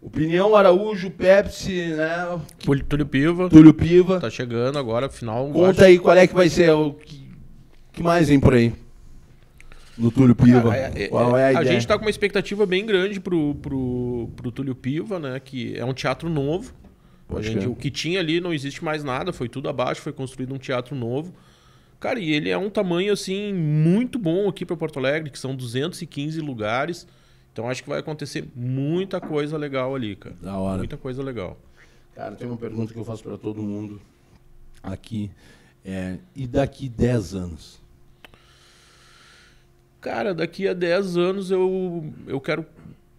Opinião Araújo, Pepsi, né? Túlio Piva, Túlio Piva. tá chegando agora, final. Conta aí qual é que vai ser o que, que mais vem por aí. No Túlio Piva. Cara, é- é- qual é a, a ideia? gente tá com uma expectativa bem grande pro, pro, pro Túlio Piva, né? Que é um teatro novo. A gente- o que tinha ali não existe mais nada, foi tudo abaixo, foi construído um teatro novo. Cara, e ele é um tamanho, assim, muito bom aqui para Porto Alegre, que são 215 lugares. Então acho que vai acontecer muita coisa legal ali, cara. Da hora. Muita coisa legal. Cara, tem uma pergunta que eu faço para todo mundo aqui. É, e daqui 10 anos? Cara, daqui a 10 anos eu, eu quero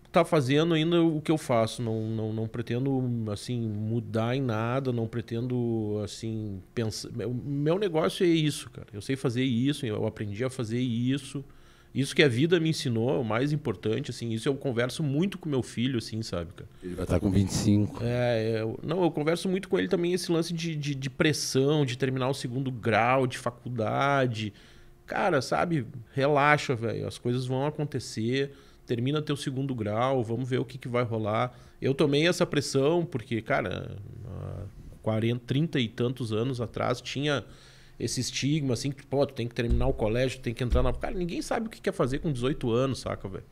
estar fazendo ainda o que eu faço. Não, não, não pretendo, assim, mudar em nada, não pretendo, assim, pensar... Meu, meu negócio é isso, cara. Eu sei fazer isso, eu aprendi a fazer isso. Isso que a vida me ensinou é o mais importante, assim. Isso eu converso muito com meu filho, assim, sabe, cara? Ele vai estar com 25. É, eu- não, eu converso muito com ele também esse lance de, de, de pressão, de terminar o segundo grau, de faculdade. Cara, sabe, relaxa, velho. As coisas vão acontecer. Termina teu segundo grau, vamos ver o que, que vai rolar. Eu tomei essa pressão porque, cara, há 40, 30 e tantos anos atrás tinha esse estigma, assim, que, pô, tu tem que terminar o colégio, tem que entrar na. Cara, ninguém sabe o que quer fazer com 18 anos, saca, velho?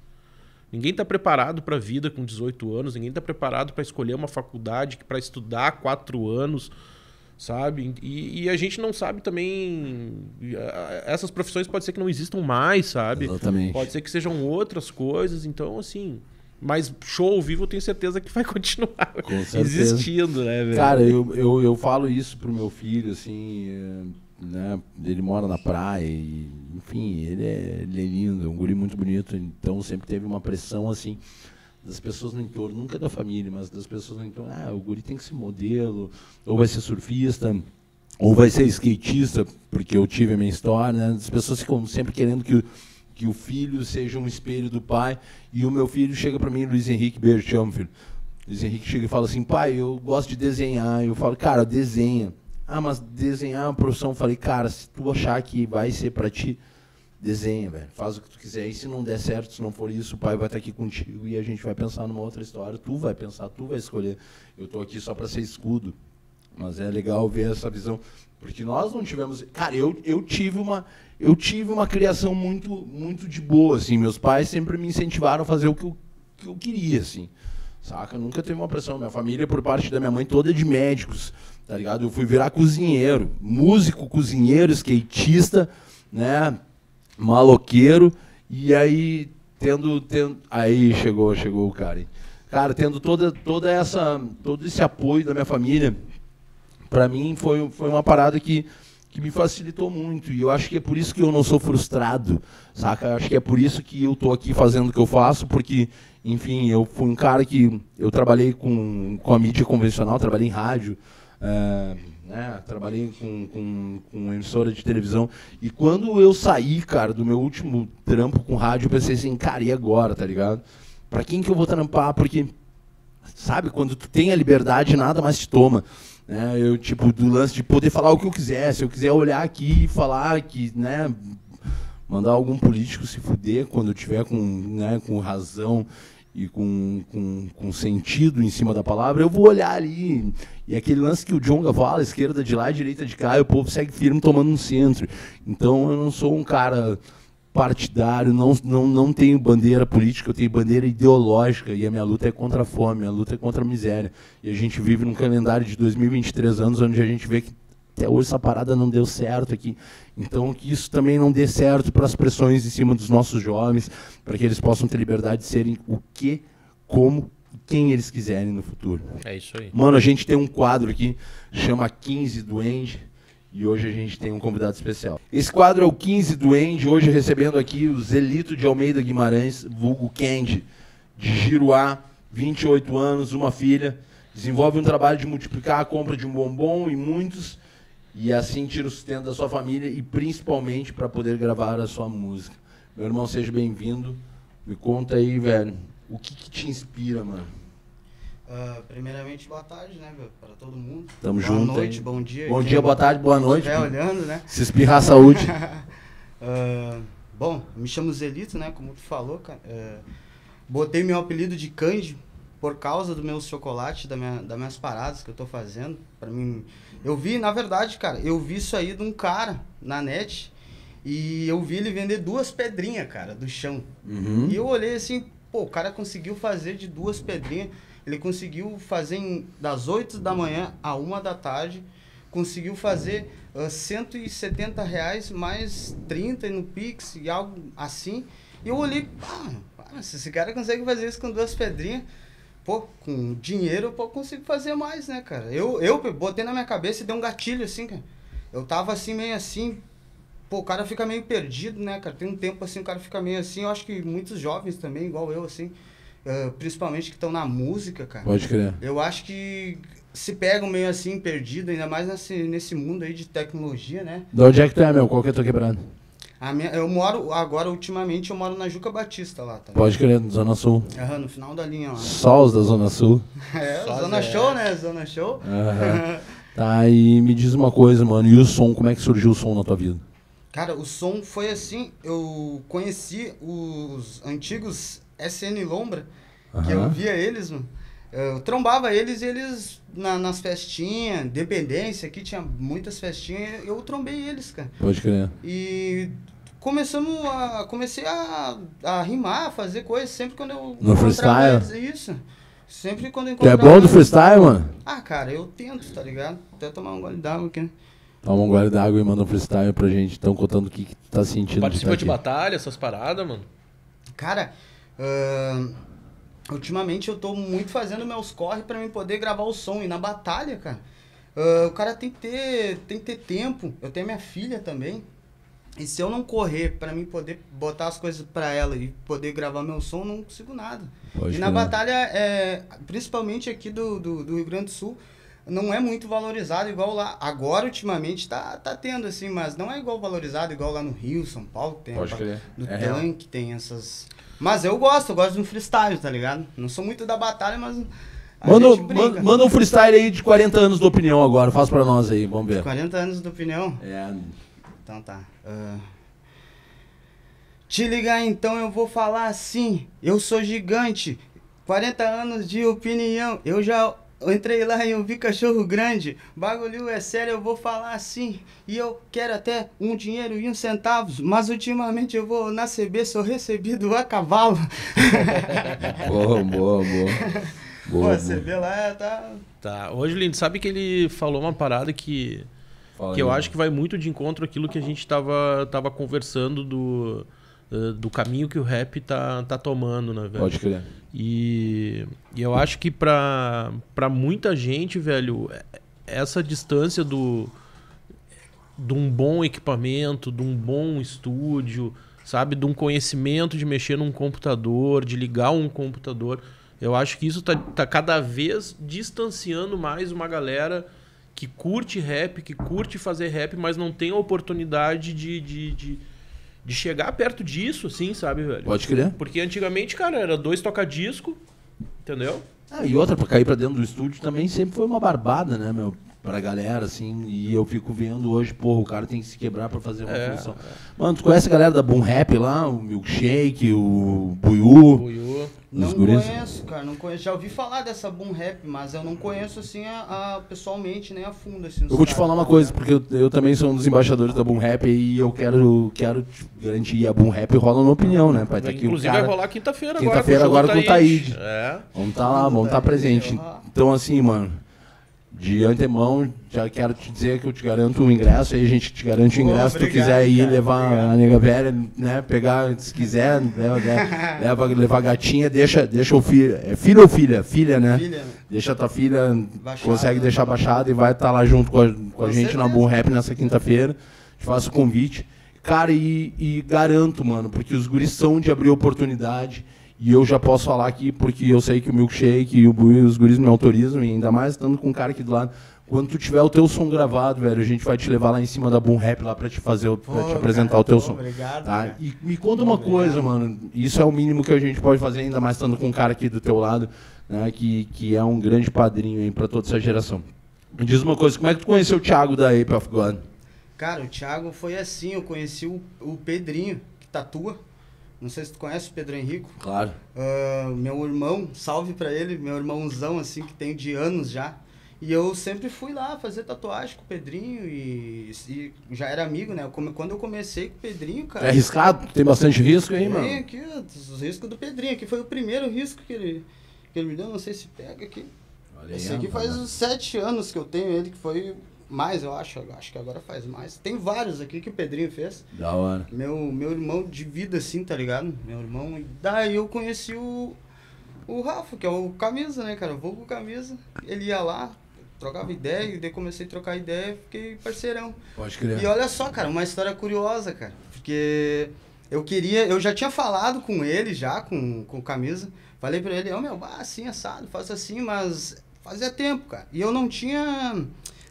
Ninguém está preparado para a vida com 18 anos, ninguém está preparado para escolher uma faculdade, para estudar quatro anos, sabe? E, e a gente não sabe também. Essas profissões pode ser que não existam mais, sabe? Exatamente. Pode ser que sejam outras coisas, então assim. Mas show ao vivo eu tenho certeza que vai [LAUGHS] continuar existindo, né, velho? Cara, eu, eu, eu falo isso pro meu filho, assim, é, né? Ele mora na praia e, enfim, ele é, ele é lindo, é um guri muito bonito, então sempre teve uma pressão, assim, das pessoas no entorno, nunca da família, mas das pessoas no entorno, ah, o guri tem que ser modelo, ou vai ser surfista, ou vai ser skatista, porque eu tive a minha história, né? As pessoas ficam sempre querendo que o, que o filho seja um espelho do pai, e o meu filho chega para mim, Luiz Henrique, beijo, te amo, filho. Luiz Henrique chega e fala assim, pai, eu gosto de desenhar. Eu falo, cara, desenha. Ah, mas desenhar é uma profissão. Eu falei, cara, se tu achar que vai ser pra ti, desenha, velho. Faz o que tu quiser. E se não der certo, se não for isso, o pai vai estar aqui contigo e a gente vai pensar numa outra história. Tu vai pensar, tu vai escolher. Eu tô aqui só pra ser escudo. Mas é legal ver essa visão. Porque nós não tivemos. Cara, eu, eu tive uma. Eu tive uma criação muito, muito de boa, assim. Meus pais sempre me incentivaram a fazer o que eu, que eu queria, assim. Saca? Nunca teve uma pressão. Minha família, por parte da minha mãe, toda é de médicos, tá ligado? Eu fui virar cozinheiro. Músico, cozinheiro, skatista, né? Maloqueiro. E aí, tendo. tendo aí chegou, chegou o cara. Cara, tendo toda, toda essa, todo esse apoio da minha família, para mim foi, foi uma parada que, que me facilitou muito. E eu acho que é por isso que eu não sou frustrado, saca? Eu acho que é por isso que eu tô aqui fazendo o que eu faço, porque, enfim, eu fui um cara que eu trabalhei com, com a mídia convencional, trabalhei em rádio é, né, trabalhei com, com, com emissora de televisão. E quando eu saí, cara, do meu último trampo com rádio, eu pensei assim, cara, e agora, tá ligado? Pra quem que eu vou trampar? Porque, sabe, quando tu tem a liberdade, nada mais te toma. Né? Eu, tipo, do lance de poder falar o que eu quiser. Se eu quiser olhar aqui e falar que, né, mandar algum político se fuder quando eu tiver com, né, com razão e com, com, com, sentido em cima da palavra, eu vou olhar ali. E aquele lance que o Jonga fala, esquerda de lá, direita de cá, e o povo segue firme tomando no centro. Então eu não sou um cara partidário, não, não, não tenho bandeira política, eu tenho bandeira ideológica e a minha luta é contra a fome, a luta é contra a miséria. E a gente vive num calendário de 2023 anos onde a gente vê que até hoje essa parada não deu certo aqui. Então, que isso também não dê certo para as pressões em cima dos nossos jovens, para que eles possam ter liberdade de serem o que, como e quem eles quiserem no futuro. É isso aí. Mano, a gente tem um quadro aqui, chama 15 do End, e hoje a gente tem um convidado especial. Esse quadro é o 15 do End, hoje recebendo aqui o Zelito de Almeida Guimarães, vulgo Kendi, de Giruá, 28 anos, uma filha. Desenvolve um trabalho de multiplicar a compra de um bombom e muitos e assim tira o sustento da sua família e principalmente para poder gravar a sua música. Meu irmão, seja bem-vindo. Me conta aí, velho, o que, que te inspira, mano? Uh, primeiramente, boa tarde, né, para todo mundo. Tamo boa junto. Boa noite, aí. bom dia. Bom dia, boa tarde, boa noite. Estiver olhando, né? Se espirrar a saúde. uh, [LAUGHS] bom, me chamo Zelito, né, como tu falou, cara. Uh, botei meu apelido de Candy por causa do meu chocolate, da minha, das minhas paradas que eu tô fazendo. Para mim eu vi, na verdade, cara, eu vi isso aí de um cara na net e eu vi ele vender duas pedrinhas, cara, do chão. Uhum. E eu olhei assim, pô, o cara conseguiu fazer de duas pedrinhas. Ele conseguiu fazer em, das 8 da manhã a uma da tarde. Conseguiu fazer uh, 170 reais mais 30 no Pix e algo assim. E eu olhei, ah, se esse cara consegue fazer isso com duas pedrinhas, pô, com dinheiro eu consigo fazer mais, né, cara? Eu, eu botei na minha cabeça e dei um gatilho, assim, cara. Eu tava assim, meio assim, pô, o cara fica meio perdido, né, cara? Tem um tempo assim, o cara fica meio assim. Eu acho que muitos jovens também, igual eu, assim, uh, principalmente que estão na música, cara. Pode crer. Eu acho que se pegam meio assim, perdido, ainda mais nesse, nesse mundo aí de tecnologia, né? De onde é que tu é, meu? Qual que é a tua quebrada? A minha, eu moro, agora, ultimamente, eu moro na Juca Batista lá, tá? Pode crer, Zona Sul. Aham, no final da linha lá. Sols da Zona Sul. [LAUGHS] É, Só Zona Zé. Show, né? Zona Show. Aham. [LAUGHS] tá, e me diz uma coisa, mano. E o som, como é que surgiu o som na tua vida? Cara, o som foi assim, eu conheci os antigos SN Lombra, que eu via eles, mano. Eu trombava eles e eles na- nas festinhas, dependência, aqui tinha muitas festinhas, eu trombei eles, cara. Pode crer. E começamos a. Comecei a, a rimar, a fazer coisas sempre quando eu. No freestyle? Eles, isso. Sempre quando eu Tu é bom do freestyle, mano? Ah, cara, eu tento, tá ligado? Até tomar um gole d'água aqui. Toma um gole d'água e manda um freestyle pra gente. Estão contando o que, que tu tá sentindo. Participa tá de batalha, essas paradas, mano? Cara, ahn, ultimamente eu tô muito fazendo meus corre pra mim poder gravar o som. E na batalha, cara, ah, o cara tem que, ter, tem que ter tempo. Eu tenho minha filha também. E se eu não correr pra mim poder botar as coisas pra ela e poder gravar meu som, eu não consigo nada. Pode e na crer. batalha, é, principalmente aqui do, do, do Rio Grande do Sul, não é muito valorizado igual lá. Agora, ultimamente, tá, tá tendo, assim, mas não é igual valorizado igual lá no Rio, São Paulo, tem Pode crer. do É tanque, tem essas. Mas eu gosto, eu gosto do freestyle, tá ligado? Não sou muito da batalha, mas. Manda, manda, manda um freestyle aí de 40 anos de opinião agora. Faz pra nós aí, vamos ver. 40 anos de opinião. É. Então tá. Ah. Te ligar então, eu vou falar assim. Eu sou gigante. 40 anos de opinião. Eu já entrei lá e eu vi cachorro grande. Bagulho é sério, eu vou falar assim. E eu quero até um dinheiro e uns centavos. Mas ultimamente eu vou na CB, sou recebido a cavalo. [LAUGHS] Boa, boa, boa. Pô, Boa, a CB lá tá. Tá. Hoje, Lindo, sabe que ele falou uma parada que, Que eu acho que vai muito de encontro àquilo que a gente tava, tava conversando do, eh, do caminho que o rap tá, tá tomando, né, velho? Pode crer. E, e eu acho que pra, pra muita gente, velho, essa distância do de um bom equipamento, de um bom estúdio, sabe, de um conhecimento de mexer num computador, de ligar um computador, eu acho que isso tá, tá cada vez distanciando mais uma galera que curte rap, que curte fazer rap, mas não tem a oportunidade de, de, de, de chegar perto disso, assim, sabe, velho? Pode crer. Porque antigamente, cara, era dois toca-disco, entendeu? Ah, e outra, pra cair pra dentro do estúdio também sempre foi uma barbada, né, meu? Pra galera, assim, e eu fico vendo hoje, porra, o cara tem que se quebrar pra fazer uma É, função. Mano, tu conhece a galera da Boom Rap lá? O Milkshake, o Buiú? Buiú. Não conheço, cara, não conheço. Já ouvi falar dessa boom rap, mas eu não conheço assim a, a- pessoalmente, nem a fundo assim. Eu vou te falar uma tá coisa, porque eu, eu também sou um dos embaixadores da Boom Rap e eu quero, quero garantir a Boom Rap rola na opinião, né? Vai estar aqui o Inclusive cara... vai rolar quinta-feira agora. Quinta-feira com o agora com o Taíde. É. Vamos estar lá, vamos estar presente. Então, assim, mano, de antemão, já quero te dizer que eu te garanto um ingresso, aí a gente te garante o Pô, ingresso. se tu obrigado, quiser ir cara, levar obrigado. a nega velha, né? Pegar, se quiser, [LAUGHS] leva, leva, leva levar a gatinha, deixa, deixa o filho. É filho ou filha? Filha, né? Filha, Deixa a tua filha, Baixada. consegue deixar baixada e vai estar lá junto com a, com a gente na. Boom Rap nessa quinta-feira. Te faço o convite. Cara, e, e garanto, mano, porque os guris são de abrir oportunidade. E eu já posso falar aqui, porque eu sei que o Milkshake e o Bui, os guris me autorizam, e ainda mais estando com um cara aqui do lado. Quando tu tiver o teu som gravado, velho, a gente vai te levar lá em cima da Boom Rap lá pra te fazer, o- pra te apresentar cara, o teu som. Obrigado. Tá? E me conta uma coisa, mano. Isso é o mínimo que a gente pode fazer, ainda mais estando com um cara aqui do teu lado, né? Que, que é um grande padrinho aí pra toda essa geração. Me diz uma coisa, como é que tu conheceu o Thiago da Ape of God? Cara, o Thiago foi assim, eu conheci o, o Pedrinho, que tatua. Não sei se tu conhece o Pedro Henrico. Claro. Ah, meu irmão, salve pra ele, meu irmãozão, assim, que tem de anos já. E eu sempre fui lá fazer tatuagem com o Pedrinho e, e já era amigo, né? Eu Quando eu comecei com o Pedrinho, cara. É arriscado? Tem bastante risco aí, Tem mano? aqui ó, os riscos do Pedrinho, aqui foi o primeiro risco que ele, que ele me deu, não sei se pega aqui. Olha Esse aí, aqui faz rapaz. uns sete anos que eu tenho ele, que foi mais, eu acho. eu Acho que agora faz mais. Tem vários aqui que o Pedrinho fez. Da hora. Meu, meu irmão de vida, assim, tá ligado? Meu irmão. e Daí eu conheci o, o Rafa, que é o Camisa, né, cara? O vulgo Camisa. Ele ia lá, trocava ideia, e daí comecei a trocar ideia, fiquei parceirão. Pode crer. E olha só, cara, uma história curiosa, cara. Porque eu queria, eu já tinha falado com ele já, com, com o camisa. Falei pra ele, ó, meu, ah, assim, assado, faço assim, mas fazia tempo, cara. E eu não tinha.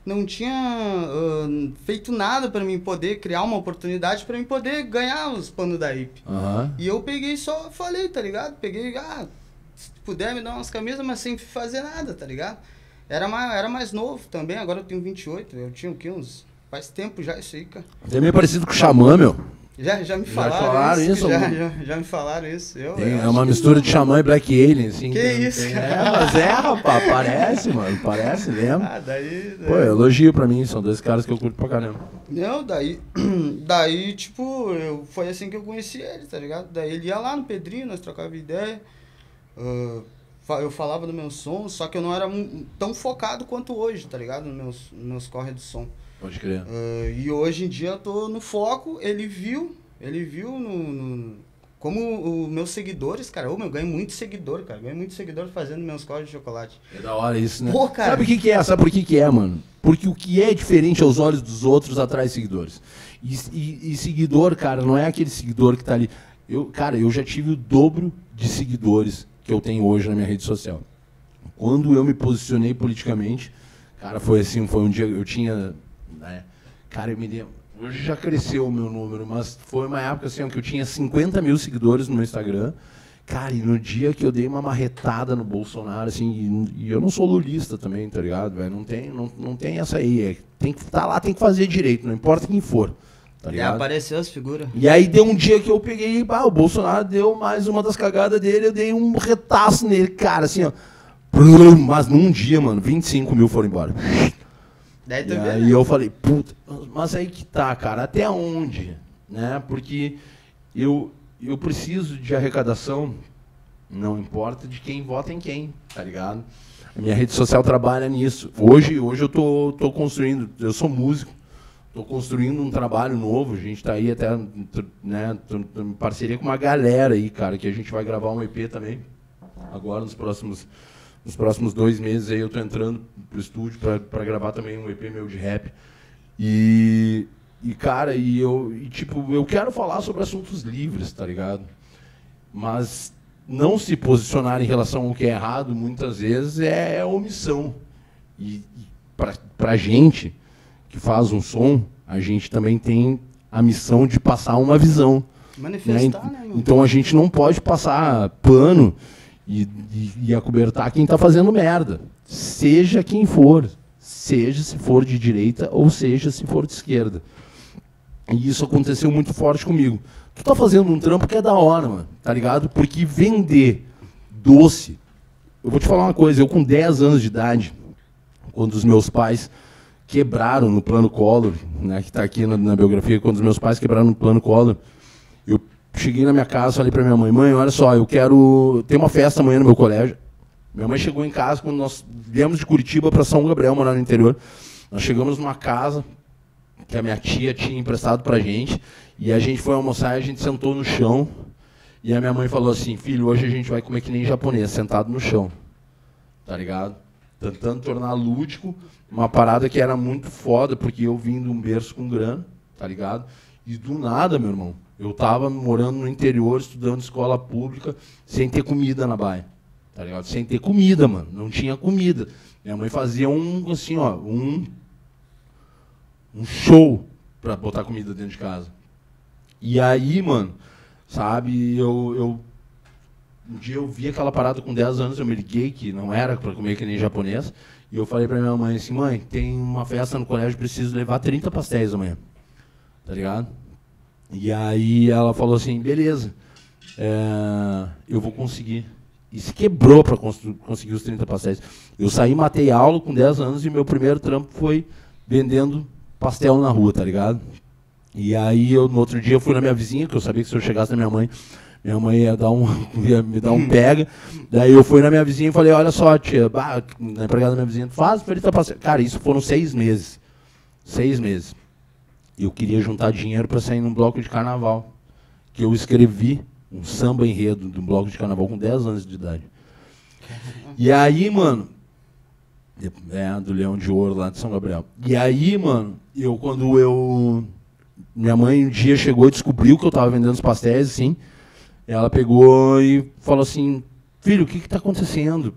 Não tinha ah, feito nada pra mim poder criar uma oportunidade pra mim poder ganhar os panos da IP. Aham. E eu peguei só falei, tá ligado? Peguei, ah, se puder me dar umas camisas, mas sem fazer nada, tá ligado? Era mais, era mais novo também, agora eu tenho 28, eu tinha o quê? Uns. Faz tempo já isso aí, cara. Tem meio parecido com o Xamã, meu. Já, já me Já falaram, falaram isso. isso, já, mano? já, já me falaram isso. Eu, Tem- eu é uma mistura de Xamã e Black Alien, assim. Que tem- isso, tem- cara? É, mas é, rapaz, parece, mano. Parece, lembra? Ah, daí. daí- Pô, elogio pra mim, são dois caras que eu curto pra caramba. Não, daí. [CLEARS THROAT] Daí, tipo, eu, foi assim que eu conheci ele, tá ligado? Daí ele ia lá no Pedrinho, nós trocava ideia. fa- eu falava do meu som, só que eu não era tão focado quanto hoje, tá ligado? Nos meus, nos meus corre do som. Pode crer. Ah, e hoje em dia eu tô no foco, ele viu, ele viu no, no- como os meus seguidores, cara, ô, meu, eu ganho muito seguidor, cara, ganho muito seguidor fazendo meus corres de chocolate. É da hora isso, né? Pô, cara. Sabe o que, que é? Sabe por que, que é, mano? Porque o que é diferente aos olhos dos outros atrai seguidores. E, e- e seguidor, cara, não é aquele seguidor que tá ali. Eu, cara, eu já tive o dobro de seguidores que eu tenho hoje na minha rede social. Quando eu me posicionei politicamente, cara, foi assim, foi um dia eu tinha, né, cara, eu me lembro, hoje já cresceu o meu número, mas foi uma época assim, que eu tinha 50 mil seguidores no meu Instagram, cara, e no dia que eu dei uma marretada no Bolsonaro, assim, e, e eu não sou lulista também, tá ligado, velho, não tem, não, não tem essa aí, é, tem que estar lá, tem que fazer direito, não importa quem for, tá E apareceu as figuras. E aí deu um dia que eu peguei, pá, o Bolsonaro deu mais uma das cagadas dele, eu dei um retaço nele, cara, assim, ó. Mas num dia, mano, 25 mil foram embora. Daí E aí eu falei, puta, mas aí que tá, cara, até onde? Né? Porque eu, eu preciso de arrecadação, não importa de quem vota em quem, tá ligado? A minha rede social trabalha nisso. Hoje, hoje eu tô, tô construindo, eu sou músico, tô construindo um trabalho novo, a gente tá aí até, né, em parceria com uma galera aí, cara, que a gente vai gravar um EP também, agora nos próximos nos próximos dois meses aí eu tô entrando pro estúdio pra gravar também um EP meu de rap. E, e cara, e eu, e, tipo, eu quero falar sobre assuntos livres, tá ligado? Mas não se posicionar em relação ao que é errado, muitas vezes, é, é omissão. E, e, pra, pra gente que faz um som, a gente também tem a missão de passar uma visão. Né? Manifestar, né? Então a gente não pode passar pano e, e, e acobertar quem tá fazendo merda. Seja quem for. Seja se for de direita ou seja se for de esquerda. E isso aconteceu muito forte comigo. Tu tá fazendo um trampo que é da hora, mano. Tá ligado? Porque vender doce. Eu vou te falar uma coisa, eu com 10 anos de idade, quando os meus pais quebraram no plano Collor, né, que tá aqui na, na biografia, quando os meus pais quebraram no plano Collor, eu cheguei na minha casa, falei pra minha mãe, mãe, olha só, eu quero ter uma festa amanhã no meu colégio. Minha mãe chegou em casa quando nós viemos de Curitiba para São Gabriel, morar no interior. Nós chegamos numa casa que a minha tia tinha emprestado pra gente, e a gente foi almoçar, e a gente sentou no chão, e a minha mãe falou assim, filho, hoje a gente vai comer que nem japonês, sentado no chão. Tá ligado? Tentando tornar lúdico uma parada que era muito foda, porque eu vim de um berço com grana, tá ligado? E do nada, meu irmão, eu tava morando no interior, estudando escola pública, sem ter comida na baia. Tá ligado? Sem ter comida, mano. Não tinha comida. Minha mãe fazia um, assim, ó, um, um show pra botar comida dentro de casa. E aí, mano, sabe, eu, eu um dia eu vi aquela parada com 10 anos, eu me liguei que não era para comer que nem japonês. E eu falei pra minha mãe assim, mãe, tem uma festa no colégio, preciso levar 30 pastéis amanhã. Tá ligado? E aí ela falou assim, beleza, é, eu vou conseguir. E se quebrou para conseguir os 30 pastéis. Eu saí, matei aula com 10 anos e meu primeiro trampo foi vendendo pastel na rua, tá ligado? E aí eu no outro dia eu fui na minha vizinha, que eu sabia que se eu chegasse na minha mãe, minha mãe ia, dar um, [LAUGHS] ia me dar um pega. Daí eu fui na minha vizinha e falei, olha só, tia, bah, na empregada da minha vizinha, faz feita pastel. Cara, isso foram seis meses. Seis meses. Eu queria juntar dinheiro para sair num bloco de carnaval. Que eu escrevi um samba enredo de um bloco de carnaval com 10 anos de idade. E aí, mano. É, do Leão de Ouro lá de São Gabriel. E aí, mano, eu quando eu. Minha mãe um dia chegou e descobriu que eu tava vendendo os pastéis, assim. Ela pegou e falou assim: Filho, o que que tá acontecendo?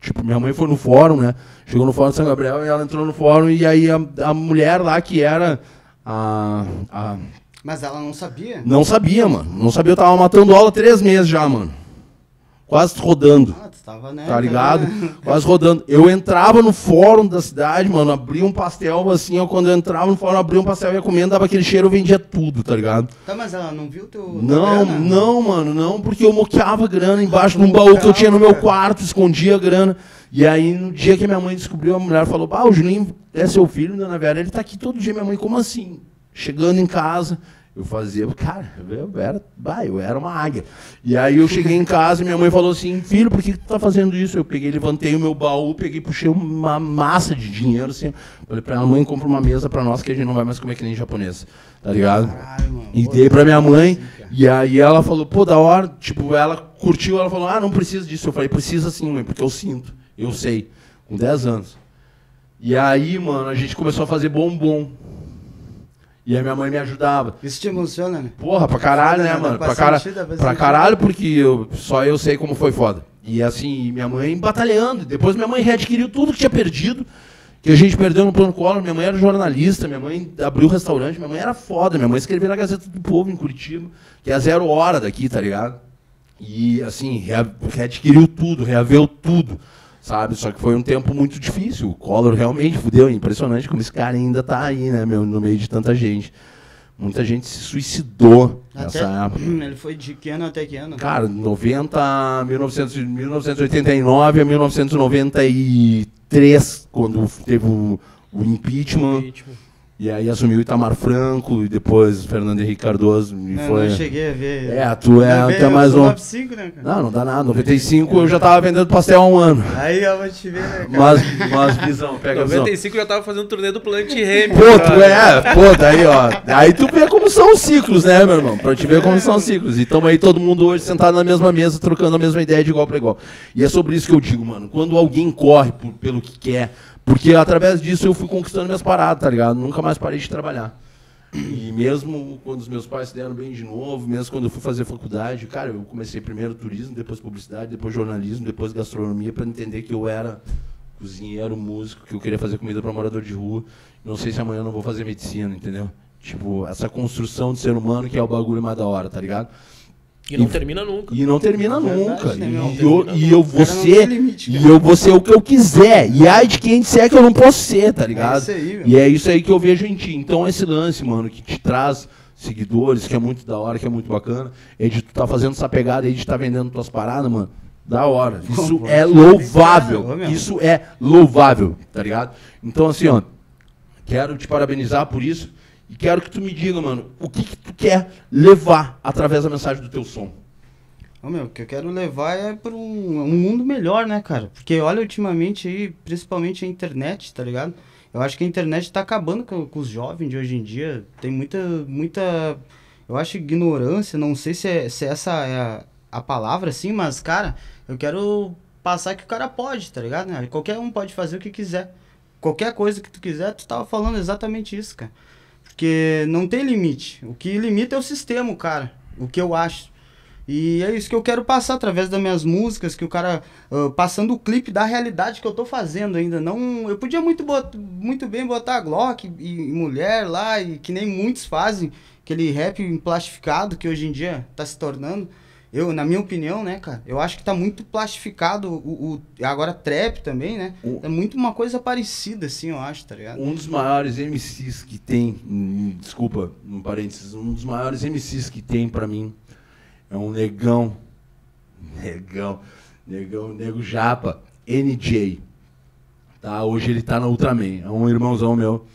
Tipo, minha mãe foi no fórum, né? Chegou no fórum de São Gabriel e ela entrou no fórum e aí a, a mulher lá que era a, a Mas ela não sabia? não sabia, mano. Não sabia, eu tava matando aula três meses já, mano. Quase rodando. Ah, tava, né? Tá ligado? [LAUGHS] Quase rodando. Eu entrava no fórum da cidade, mano, abria um pastel assim, ó, quando eu entrava no fórum, abria um pastel, ia comendo, dava aquele cheiro, eu vendia tudo, tá ligado? Tá, mas ela não viu teu. Não, grana? não, mano, não, porque eu moqueava grana embaixo de um baú que eu tinha no meu quarto, escondia a grana. E aí, no dia que minha mãe descobriu, a mulher falou: Ah, o Julinho é seu filho, dona Vera, ele tá aqui todo dia. Minha mãe, como assim? Chegando em casa, eu fazia, cara, eu era, bah, eu era uma águia. E aí eu cheguei em casa e minha mãe falou assim: Filho, por que que tu tá fazendo isso? Eu peguei, levantei o meu baú, peguei, puxei uma massa de dinheiro, assim. Falei pra ela: Mãe, compra uma mesa pra nós que a gente não vai mais comer que nem japonês, tá ligado? E dei pra minha mãe, e aí ela falou, pô, da hora, tipo, ela curtiu, ela falou, ah, não precisa disso. Eu falei, precisa sim, mãe, porque eu sinto, eu sei, com 10 anos. E aí, mano, a gente começou a fazer bombom. E aí minha mãe me ajudava. Isso te emociona, né? Porra, pra caralho, né, Foda, mano? Pra, cara, pra caralho, porque eu, só eu sei como foi foda. E assim, minha mãe batalhando. Depois minha mãe readquiriu tudo que tinha perdido, que a gente perdeu no plano Collor. Minha mãe era jornalista, minha mãe abriu restaurante, minha mãe era foda. Minha mãe escrevia na Gazeta do Povo em Curitiba, que é a zero hora daqui, tá ligado? E assim, rea- readquiriu tudo, reaveu tudo, sabe? Só que foi um tempo muito difícil. O Collor realmente fudeu, é impressionante como esse cara ainda tá aí, né, meu, no meio de tanta gente. Muita gente se suicidou nessa época. Ele foi de que ano até que ano? Cara, 90, 1900, 1989 a 1993, quando teve o, o impeachment, Ritmo. E aí assumiu o Itamar Franco, e depois o Fernando Henrique Cardoso, e Não, foi... não cheguei a ver. É, tu é Não, até eu mais um... 95, né, cara? Não, não dá nada, 95 eu já tava vendendo pastel há um ano. Aí eu vou te ver, né, cara? Mas, mas visão, pega a visão. 95 já tava fazendo turnê do Plant Ramp. Pô, tu é, pô, daí, ó. Aí tu vê como são os ciclos, né, meu irmão? Pra te ver como são os ciclos. E tamo aí todo mundo hoje sentado na mesma mesa, trocando a mesma ideia de igual pra igual. E é sobre isso que eu digo, mano. Quando alguém corre por- pelo que quer, porque através disso eu fui conquistando minhas paradas, tá ligado? Nunca mais parei de trabalhar. E mesmo quando os meus pais se deram bem de novo, mesmo quando eu fui fazer faculdade, cara, eu comecei primeiro turismo, depois publicidade, depois jornalismo, depois gastronomia, pra entender que eu era cozinheiro, músico, que eu queria fazer comida para morador de rua. Não sei se amanhã eu não vou fazer medicina, entendeu? Tipo, essa construção de ser humano que é o bagulho mais da hora, tá ligado? E não termina nunca. E não termina nunca. né, E, e eu, e eu vou ser. limite, E eu vou ser o que eu quiser. E ai de quem disser que eu não posso ser, tá ligado? isso aí, meu. e é isso aí que eu vejo em ti. Então esse lance, mano, que te traz seguidores, que é muito da hora, que é muito bacana, é de tu tá fazendo essa pegada aí de tá vendendo tuas paradas, mano. Da hora. Isso é louvável. Isso é louvável, tá ligado? Então, assim, ó, quero te parabenizar por isso. E quero que tu me diga, mano, o que, que tu quer levar através da mensagem do teu som. Ô, meu, o que eu quero levar é para um, um mundo melhor, né, cara? Porque olha ultimamente aí, principalmente a internet, tá ligado? Eu acho que a internet tá acabando com, com os jovens de hoje em dia. Tem muita, muita, eu acho ignorância, não sei se, é, se essa é a, a palavra, assim, mas, cara, eu quero passar que o cara pode, tá ligado? Né? Qualquer um pode fazer o que quiser. Qualquer coisa que tu quiser, tu tava falando exatamente isso, cara. Porque não tem limite. O que limita é o sistema, cara. O que eu acho. E é isso que eu quero passar através das minhas músicas, que o cara ah, passando o clipe da realidade que eu tô fazendo ainda. Não, eu podia muito, bot, muito bem botar Glock e, e mulher lá, e que nem muitos fazem, aquele rap plastificado que hoje em dia tá se tornando. Eu, na minha opinião, né, cara, eu acho que tá muito plastificado o, o agora trap também, né? O- É muito uma coisa parecida, assim, eu acho, tá ligado? Um dos maiores MCs que tem, hum, desculpa, um parênteses, um dos maiores MCs que tem pra mim é um negão, negão, negão, nego japa, NJ. Tá? Hoje ele tá na Ultraman, é um irmãozão meu.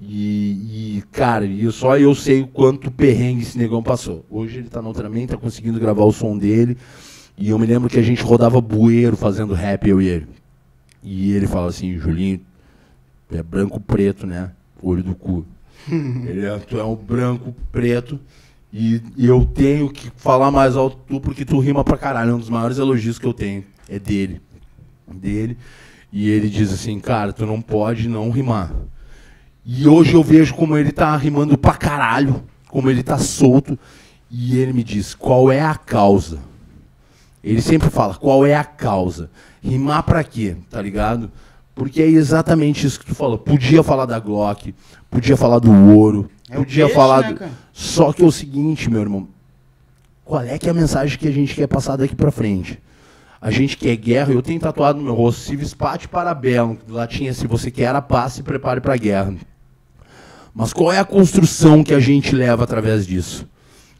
E, e, cara, e só eu sei o quanto perrengue esse negão passou. Hoje ele tá na Ultraman, tá conseguindo gravar o som dele. E eu me lembro que a gente rodava bueiro fazendo rap, eu e ele. E ele fala assim, Julinho, é branco preto, né? Olho do cu. [LAUGHS] Ele é, tu é um branco preto e, e eu tenho que falar mais alto tu porque tu rima pra caralho. É um dos maiores elogios que eu tenho. É dele. Dele. E ele diz assim, cara, tu não pode não rimar. E hoje eu vejo como ele tá rimando pra caralho, como ele tá solto. E ele me diz, qual é a causa? Ele sempre fala, qual é a causa? Rimar pra quê? Tá ligado? Porque é exatamente isso que tu falou. Podia falar da Glock, podia falar do ouro, É podia peixe, falar né, do... Só que é o seguinte, meu irmão. Qual é que é a mensagem que a gente quer passar daqui pra frente? A gente quer guerra, eu tenho tatuado no meu rosto, Civis Pate Parabellum, que lá tinha, se você quer a paz, se prepare pra guerra. Mas qual é a construção que a gente leva através disso?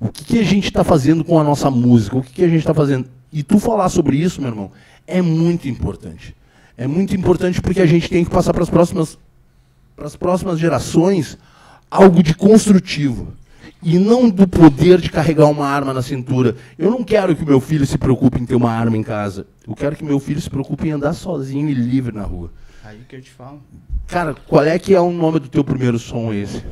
O que, que a gente está fazendo com a nossa música? O que, que a gente está fazendo? E tu falar sobre isso, meu irmão, é muito importante. É muito importante porque a gente tem que passar para as próximas, próximas gerações algo de construtivo. E não do poder de carregar uma arma na cintura. Eu não quero que meu filho se preocupe em ter uma arma em casa. Eu quero que meu filho se preocupe em andar sozinho e livre na rua. Aí que eu te falo. Cara, qual é que é o nome do teu primeiro som esse?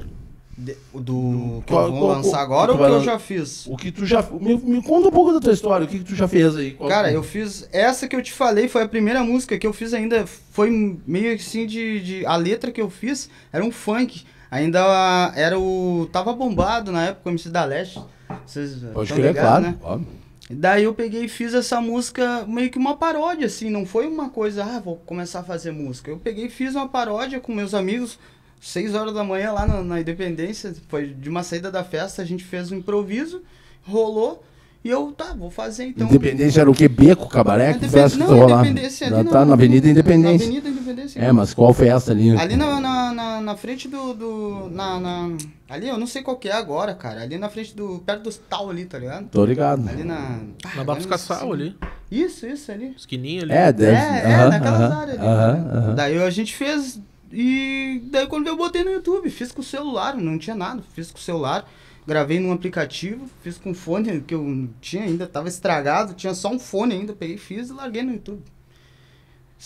De- o do que Qual- eu vou qual- lançar agora ou tu o que eu já fiz? O que tu já. Me, me conta um pouco da tua história, o que, que tu já fez aí? Qual- Cara, eu fiz. Essa que eu te falei foi a primeira música que eu fiz ainda. Foi meio assim de. de- a letra que eu fiz era um funk. Ainda era o. Tava bombado na época o MC da Leste. Vocês Pode crer, ligados, claro. né? óbvio. Daí eu peguei e fiz essa música meio que uma paródia, assim, não foi uma coisa, ah, vou começar a fazer música. Eu peguei e fiz uma paródia com meus amigos, seis horas da manhã lá na, na Independência, foi de uma saída da festa, a gente fez um improviso, rolou, e eu, tá, vou fazer então. Independência era o quê? Beco, cabaré? Que festa não, rolava? Independência ali tá na Avenida Independência. Na Avenida Independência. É, mas qual festa ali? Ali na, na, na, na frente do. do na, na- ali, eu não sei qual que é agora, cara. Ali na frente do. Perto do tal ali, tá ligado? Tô ligado. Ali na. Ah, Na Barros Cassal ali. Isso, isso ali. Esquininha ali. É, deve É, é, aham, naquelas aham, áreas ali. aham, né? aham. Daí a gente fez. E daí quando eu botei no YouTube, fiz com o celular, não tinha nada. Fiz com o celular, gravei num aplicativo, fiz com fone que eu não tinha ainda, tava estragado, tinha só um fone ainda, peguei, fiz e larguei no YouTube.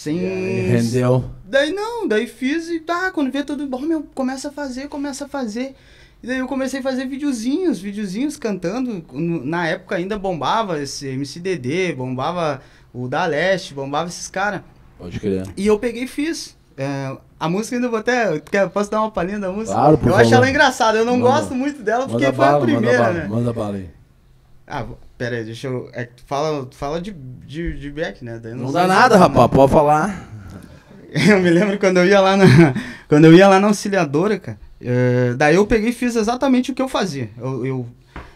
Sem. Rendeu. Daí não, daí fiz e tá, quando vê tudo bom, meu, começa a fazer, começa a fazer. E daí eu comecei a fazer videozinhos, videozinhos cantando. Na época ainda bombava esse MCDD, bombava o da Leste, bombava esses caras. Pode crer. E eu peguei e fiz. É, a música ainda vou até. Posso dar uma palhinha da música? Claro, por eu acho favor. ela engraçada, eu não Manda. gosto muito dela porque foi bala, a primeira, manda bala, né? manda bala aí. Ah, pera aí, deixa eu. É, fala, fala de, de, de back, né? Daí Não sei dá nada, rapaz, pode falar. [LAUGHS] Eu me lembro quando eu ia lá na, quando eu ia lá na auxiliadora, cara. é, daí eu peguei e fiz exatamente o que eu fazia. Eu, eu-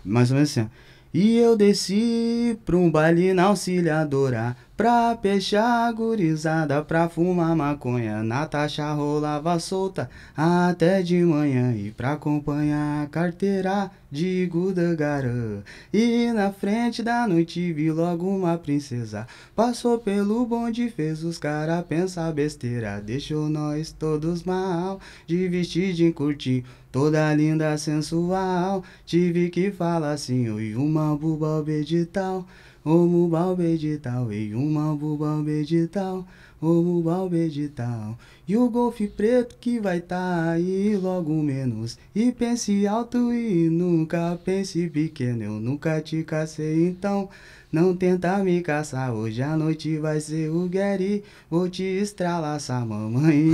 mais ou menos assim. ó. E eu desci pra um baile na auxiliadora Pra peixar gurizada, pra fumar maconha Natasha rolava solta até de manhã. E pra acompanhar a carteira de Gudangarã E na frente da noite vi logo uma princesa. Passou pelo bonde, fez os cara pensar besteira. Deixou nós todos mal, de vestidinho curtir Toda linda, sensual, tive que falar assim Oi, uma buba tal, Omo balbe de tal, e uma buba de tal, omo balbe de tal. E o golfe preto que vai tá aí logo menos. E pense alto e nunca pense pequeno. Eu nunca te cacei, então não tenta me caçar. Hoje à noite vai ser o Gary. Vou te estralaçar, mamãe.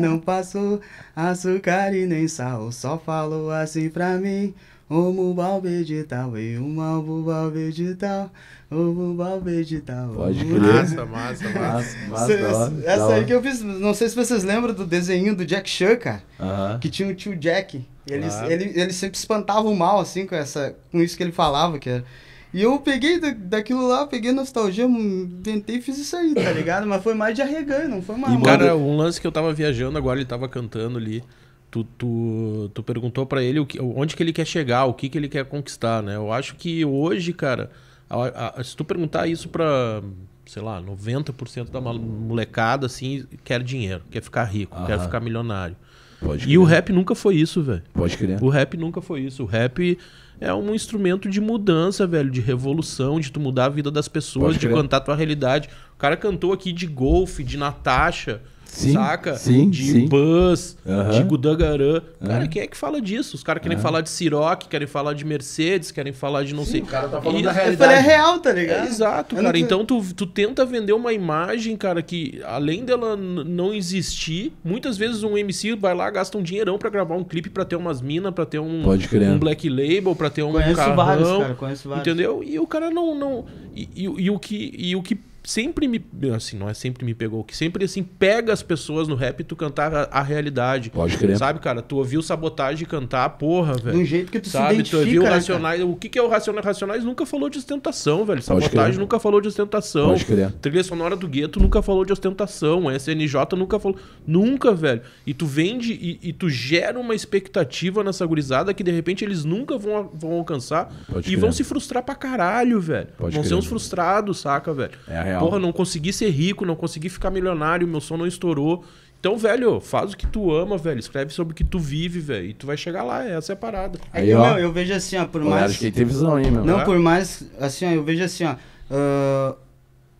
Não [LAUGHS] passou açúcar e nem sal. Só falou assim pra mim. Omo balbe de tal, e uma buba de tal, omo balbe de tal. Pode crer. Massa, massa, massa. Mas, mas Cê- da hora, da essa aí que eu fiz, não sei se vocês lembram do desenho do Jack Chan, cara, Aham. que tinha o tio Jack. Ele, ele, ele sempre espantava o mal, assim, com, essa, com isso que ele falava, que era. E eu peguei da- daquilo lá, peguei nostalgia, inventei e fiz isso aí, tá ligado? Mas foi mais de arreganho, não foi mal. E, Cara, um lance que eu tava viajando agora, ele tava cantando ali. Tu, tu, tu perguntou pra ele o que, onde que ele quer chegar, o que que ele quer conquistar, né? Eu acho que hoje, cara, a- a- se tu perguntar isso pra, sei lá, 90% da molecada, assim, quer dinheiro, quer ficar rico, quer Aham. ficar milionário. Pode E o rap nunca foi isso, velho. Pode crer. O rap nunca foi isso. O rap é um instrumento de mudança, velho, de revolução, de tu mudar a vida das pessoas, de crer. cantar tua realidade. O cara cantou aqui de golfe, de Natasha, Sim, saca? sim, de sim. Buzz, Aham. de Gudangarã. Cara, quem é que fala disso? Os caras querem falar de Ciroc, querem falar de Mercedes, querem falar de não sei. o cara tá E- falando da Eu falei, realidade. é real, tá ligado? é, exato, Eu cara. não- Então tu, tu tenta vender uma imagem, cara, que além dela não existir, muitas vezes um MC vai lá, gasta um dinheirão pra gravar um clipe, pra ter umas minas, pra ter um, Pode crer. um black label, pra ter um Conheço carrão. vários, cara, conheço vários. Entendeu? E o cara não. não e, e, e o que, e o que sempre me. Assim, não é sempre me pegou, que sempre assim pega as pessoas no rap e tu cantar a, a realidade. Pode crer. Sabe, cara? Tu ouviu sabotagem cantar, porra, De velho. um jeito que tu Sabe, se tu ouviu identifica, né, Racionais. O que, que é o Racionais? Racionais nunca falou de ostentação, velho. Pode Sabotagem crer. nunca falou de ostentação. Pode crer. Trilha sonora do gueto nunca falou de ostentação. A SNJ nunca falou. Nunca, velho. E tu vende e, e tu gera uma expectativa nessa gurizada que de repente eles nunca vão, vão alcançar Pode e crer. vão se frustrar pra caralho, velho. Pode vão crer. ser uns frustrados, saca, velho? É a real. Porra, não consegui ser rico, não consegui ficar milionário, meu som não estourou. Então, velho, faz o que tu ama, velho. Escreve sobre o que tu vive, velho. E tu vai chegar lá, essa é a parada. É Aí, que, ó. meu, eu vejo assim, ó, por mais... acho que tem visão aí, meu. Não, É? por mais, assim, ó, eu vejo assim, ó, ah,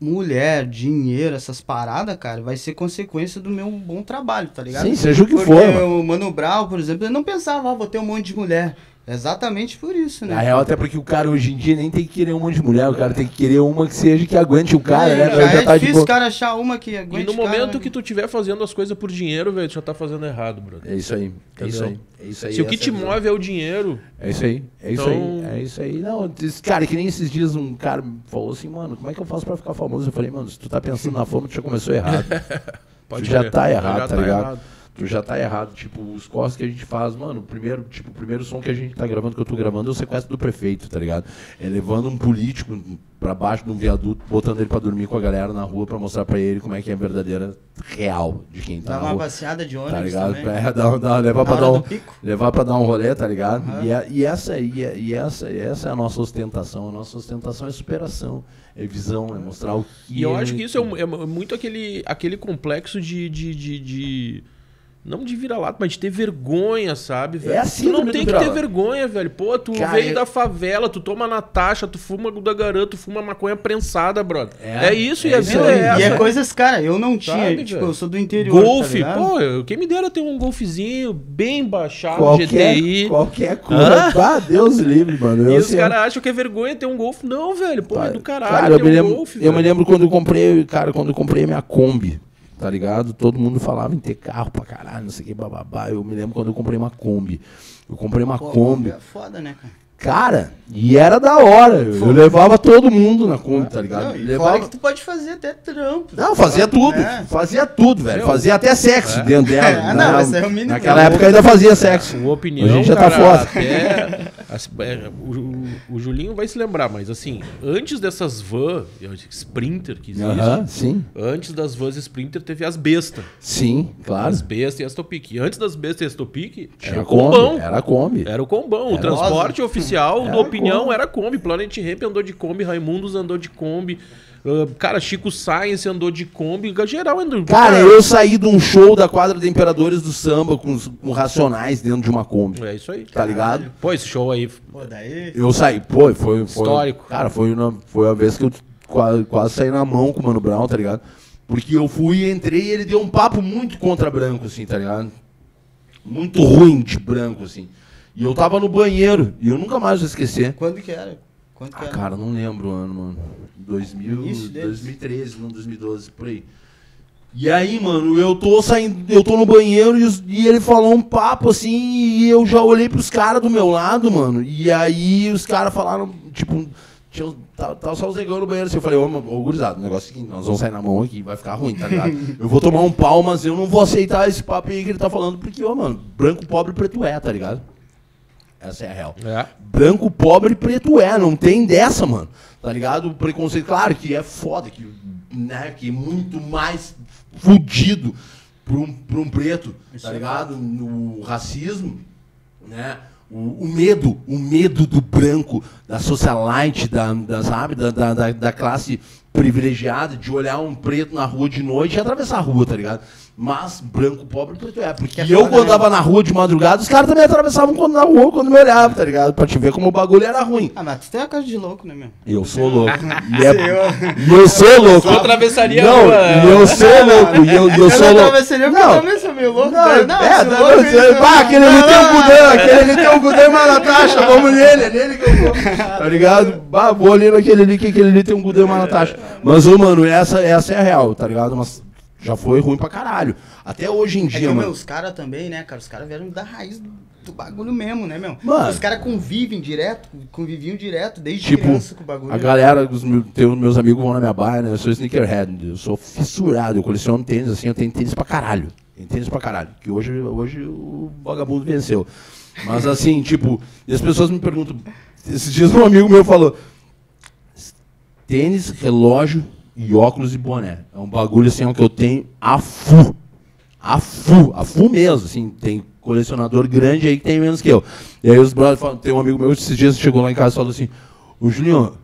mulher, dinheiro, essas paradas, cara, vai ser consequência do meu bom trabalho, tá ligado? Sim, seja o que Porque for, mano. o Mano Brown, por exemplo, ele não pensava, ah, vou ter um monte de mulher. Exatamente por isso, né? Na real, até porque o cara hoje em dia nem tem que querer um monte de mulher, o cara tem que querer uma que seja que aguente o cara, é, né? já, Pra é tá de difícil o cara achar uma que E aguente no o cara, momento né? que tu estiver fazendo as coisas por dinheiro, velho, tu já tá fazendo errado, brother. É isso aí, é isso aí. É isso aí Se o que te é move é o dinheiro, É isso aí, é isso Então- aí, é isso aí. Não, cara, que nem esses dias um cara falou assim, mano, como é que eu faço pra ficar famoso? Eu falei, mano, se tu tá pensando na fama, tu já começou errado. [LAUGHS] pode tu já tá errado, já tá tá ligado? errado. Tu já tá errado. Tipo, os corres que a gente faz, mano, o primeiro, tipo, o primeiro som que a gente tá gravando, que eu tô gravando, é o sequestro do prefeito, tá ligado? É levando um político pra baixo de um viaduto, botando ele pra dormir com a galera na rua pra mostrar pra ele como é que é a verdadeira real de quem tá Dá na uma rua. passeada de ônibus Tá ligado? também. Pra, dar, dar, levar, hora dar um, levar pra dar um rolê, tá ligado? Aham. E, a- e essa, e, a- e essa, essa é a nossa ostentação. A nossa ostentação é superação, é visão, é mostrar o que. E eu é- acho que isso é, um- é muito aquele, aquele complexo de, de, de, de- Não de vira-lata, mas de ter vergonha, sabe, velho? É a tu não tem que ter vergonha, velho. Pô, tu Cara, veio eu- da favela, tu toma Natasha, tu fuma da garanta, tu fuma maconha prensada, brother. É, É, isso, e é a isso vida aí. é essa. E é coisas, cara, eu não tinha, Sabe, tipo, velho? eu sou do interior, Golfe, tá pô, eu- quem me dera ter um golfezinho bem baixado, Qualquer, GTI. qualquer coisa. Ah, Deus livre, mano. E Eu os sei- caras acham que é vergonha ter um golfe. Não, velho, pô, é do caralho Cara, eu ter me, um lembro, golfe, eu me lembro quando eu comprei, cara, quando eu comprei a minha Kombi, tá ligado? Todo mundo falava em ter carro pra caralho, não sei o que, bababá. Eu me lembro quando eu comprei uma Kombi. Eu comprei uma Pô, Kombi. É foda, né, cara? Cara, e era da hora. Eu, eu levava todo mundo na Kombi, tá ligado? Não, e levava... fora que tu pode fazer até trampo. Não, fazia tudo. É. Fazia tudo, velho. Fazia até sexo dentro dela. É, [LAUGHS] não, esse é o mínimo. Naquela época ainda fazia sexo. Com opinião, Hoje a gente já tá cara, foda. até- é, o, o- o Julinho vai se lembrar, mas assim, antes dessas van, Sprinter que existe, Aham, sim. antes das vans Sprinter teve as bestas. Sim, claro. As bestas e as Topic. Antes das bestas e as Topic, Era era o Kombi. combão. Era Kombi. Era o combão. O Era transporte oficial Era do Opinião Kombi. era Kombi. Planet Ramp andou de Kombi, Raimundos andou de Kombi. Ah, cara, Chico Science andou de Kombi. Geral andou. Cara, eu saí de um show da quadra de Imperadores do Samba com, os- com racionais dentro de uma Kombi. É isso aí. Tá ligado? Pô, esse show aí. Pô, daí. Eu saí, pô, foi, foi. Histórico. Cara, foi, na- foi a vez que eu quase, quase saí na mão com o Mano Brown, tá ligado? Porque eu fui, entrei e ele deu um papo muito contra branco, assim, tá ligado? Muito ruim de branco, assim. E eu tava no banheiro, e eu nunca mais vou esquecer. Quando que era? Quando que Ah, cara, não lembro o ano, mano. 2000, Início deles. 2013, não 2012, por aí. E aí, mano, eu tô saindo, eu tô no banheiro e, e ele falou um papo assim, e eu já olhei pros caras do meu lado, mano. E aí os caras falaram, tipo, tinha, tava, tava só os negão no banheiro assim. Eu falei, ô, mano, ô gurizada, o negócio é que nós vamos sair na mão aqui, vai ficar ruim, tá ligado? [LAUGHS] eu vou tomar um pau, mas eu não vou aceitar esse papo aí que ele tá falando, porque, ô, mano, branco, pobre, preto é, tá ligado? Essa é a real É. branco, pobre, preto é, não tem dessa, mano. Tá ligado? O preconceito, claro que é foda, que, né, que é muito mais fudido pra um, pra um preto, tá ligado? No racismo, né? O, o medo, o medo do branco, da socialite, da, da, sabe, da, da, da- da classe privilegiada, de olhar um preto na rua de noite e atravessar a rua, tá ligado? Mas branco, pobre, preto é. Porque Que é eu, quando né? tava na rua de madrugada, os caras também atravessavam quando na rua, quando me olhavam, tá ligado? Pra te ver como o bagulho era ruim. Ah, mas tu tem a cara de louco, né, meu? Eu sou louco. [LAUGHS] E, é- Eu- e eu sou louco. Eu atravessaria a Não, rua. e eu sou louco. E eu, e eu Eu sou não louco. atravessaria porque eu também sou meio louco. Não, cara. é, Não, é, esse tá, louco, você- isso- pá, aquele ali Não, tem um não, gudão, aquele ali tem um gudão e uma Natasha, vamos nele, é nele que eu vou. Tá ligado? Bah, vou ali naquele ali, que aquele ali tem um gudão e uma Natasha. Mas, ô, mano, essa, essa é a real, tá ligado? Mas já foi ruim pra caralho. Até hoje em É que, dia, meu, mano. os caras também, né, cara? Os caras vieram da raiz do bagulho mesmo, né, meu? Mano. Os caras convivem direto, conviviam direto desde Tipo, criança com o bagulho. A galera, os meus, meus amigos vão na minha baia, né? Eu sou sneakerhead, eu sou fissurado, eu coleciono tênis assim, eu tenho tênis pra caralho. Tenho tênis pra caralho. Que hoje, hoje o vagabundo venceu. Mas assim, [LAUGHS] tipo, e as pessoas me perguntam. Esses dias um amigo meu falou: tênis, relógio e óculos e boné. É um bagulho assim ó, que eu tenho a fu. A fu, a fu mesmo, assim, tem colecionador grande aí que tem menos que eu. E aí os brothers falam, tem um amigo meu esses dias chegou lá em casa e falou assim, ô Julinho,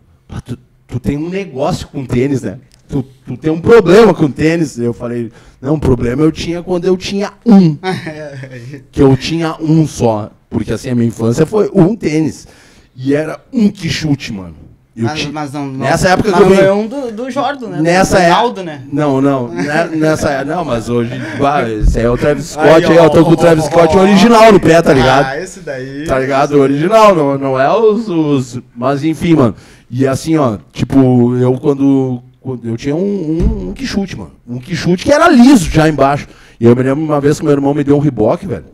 tu, tu tem um negócio com tênis, né? Tu, tu tem um problema com tênis. Eu falei, não, problema eu tinha quando eu tinha um. [LAUGHS] que eu tinha um só. Porque assim, a minha infância foi um tênis. E era um que chute, mano. Eu mas, ti- mas não, não. Nessa época mas que eu não venho- é um do, do Jordan, né? Nessa do é- Ronaldo, né? Não, não. ne- Nessa é- Não, mas hoje. bah, esse aí é o Travis Scott, Aí, aí, ó, eu tô com o Travis ó, Scott original no pé, tá ligado? Ah, esse daí. Tá ligado? O original, não, não é os, os- Mas enfim, mano. E assim, ó, tipo, eu quando. quando eu tinha um, um, um que chute, mano. Um que chute que era liso já embaixo. E eu me lembro uma vez que meu irmão me deu um riboque, velho.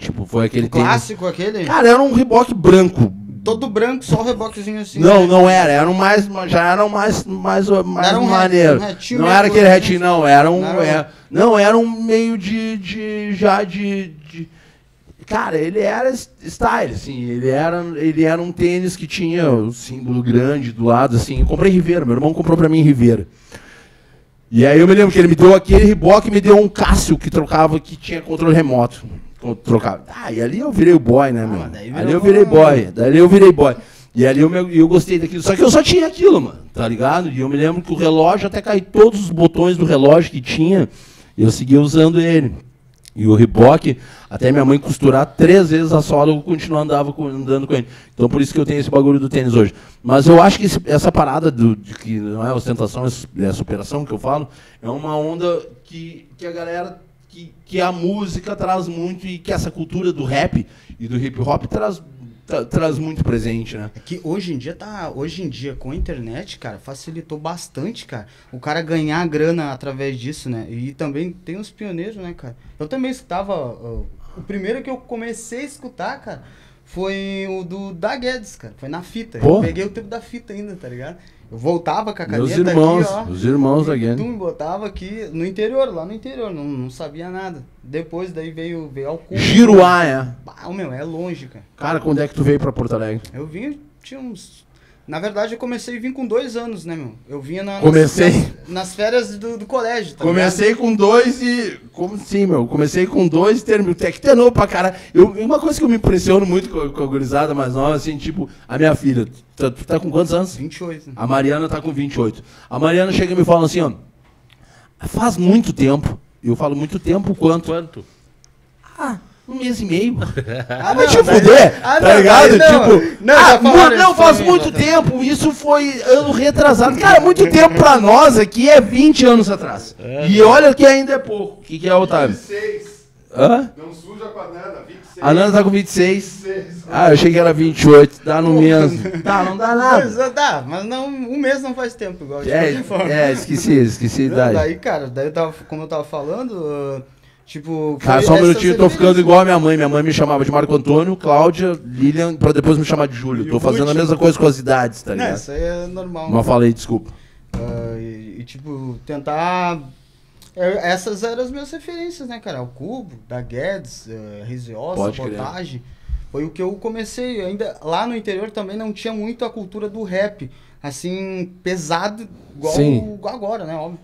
Tipo, foi aquele tênis. Clássico aquele. Cara, era um riboque branco. Todo branco, só o reboquezinho assim. Não, não era. Era um mais, já era um mais, mais, mais era um maneiro. retinho não era aquele retinho, não. Era um, Não era não, era um meio de, de já de, de- cara, ele era style, assim. Ele era, ele era um tênis que tinha o símbolo grande do lado, assim. Eu comprei em Ribeira. Meu irmão comprou pra mim em Ribeira. E aí eu me lembro que ele me deu aquele Reebok e me deu um Cássio que trocava, que tinha controle remoto. Trocava. Ah, e ali eu virei o boy, né, meu? mas daí ali eu virei boy. Dali eu virei boy. E ali eu, me- eu gostei daquilo. Só que eu só tinha aquilo, mano. Tá ligado? E eu me lembro que o relógio, até cair todos os botões do relógio que tinha, eu seguia usando ele. E o Reebok, até minha mãe costurar três vezes a sola, eu continuo andava com- andando com ele. Então por isso que eu tenho esse bagulho do tênis hoje. Mas eu acho que esse- essa parada do, de que não é ostentação, é superação que eu falo, é uma onda que, que a galera, que, que a música traz muito e que essa cultura do rap e do hip hop traz, tra- traz muito presente, né? É que hoje em dia tá. Hoje em dia, com a internet, cara, facilitou bastante, cara. O cara ganhar grana através disso, né? E também tem os pioneiros, né, cara? Eu também escutava. ó, o primeiro que eu comecei a escutar, cara, foi o do da Guedes, cara. Foi na fita. Pô. Eu peguei o tempo da fita ainda, tá ligado? Eu voltava com a caneta Meus irmãos, aqui, ó. os irmãos da Guedes. tum, botava aqui no interior, lá no interior, não, não sabia nada. Depois daí veio, veio ao cubo. Giruá, é. Bah, meu, é longe, cara. Cara, quando é que tu veio pra Porto Alegre? Eu vim, tinha uns. Na verdade, eu comecei a vir com dois anos, né, meu? Eu vinha na, nas- Comecei. nas, nas férias do, do colégio, tá Comecei com dois e. Como sim, meu? Comecei com dois e terminei. Até que terminou pra cara. Eu, uma coisa que eu me impressiono muito com, com a gurizada mais nova, assim, tipo, a minha filha. Tu tá, tu tá com quantos anos? 28. né? A Mariana tá com 28. A Mariana chega e me fala assim, ó. Faz muito tempo. Eu falo muito tempo quanto? Quanto? Ah, um mês e meio. [LAUGHS] Ah, Vai te daí- fuder, ah, tá não, ligado? daí não. Tipo, Não, ah, mu- não, faz mim, muito tempo. Isso foi ano retrasado. Cara, muito tempo pra nós aqui é 20 anos atrás. e olha que ainda é pouco. O que, que é, Otávio? 26. Hã? Não suja com a Nana, 26. A Nana tá com 26. 26. Ah, eu achei que era 28. Dá no mesmo. [LAUGHS] Tá, não dá Mas, nada. ah, dá, mas não, um mês não faz tempo, igual É, forma. é esqueci, esqueci a idade. daí, cara, daí eu tava, como eu tava falando, ah, tipo. Foi só um minutinho, tô ficando igual a minha mãe. Minha mãe me chamava de Marco Antônio, Cláudia, Lilian, pra depois me chamar de Júlio. Tô fazendo a mesma coisa com as idades, tá Não, ligado? isso aí é normal. Não falei, desculpa. Ah, e, e, tipo, tentar. é, essas eram as minhas referências, né, cara? O Cubo, da Guedes, uh, Pode crer. Sabotagem. Foi o que eu comecei. Ainda lá no interior também não tinha muito a cultura do rap, assim, pesado, igual, Sim. igual agora, né? Óbvio.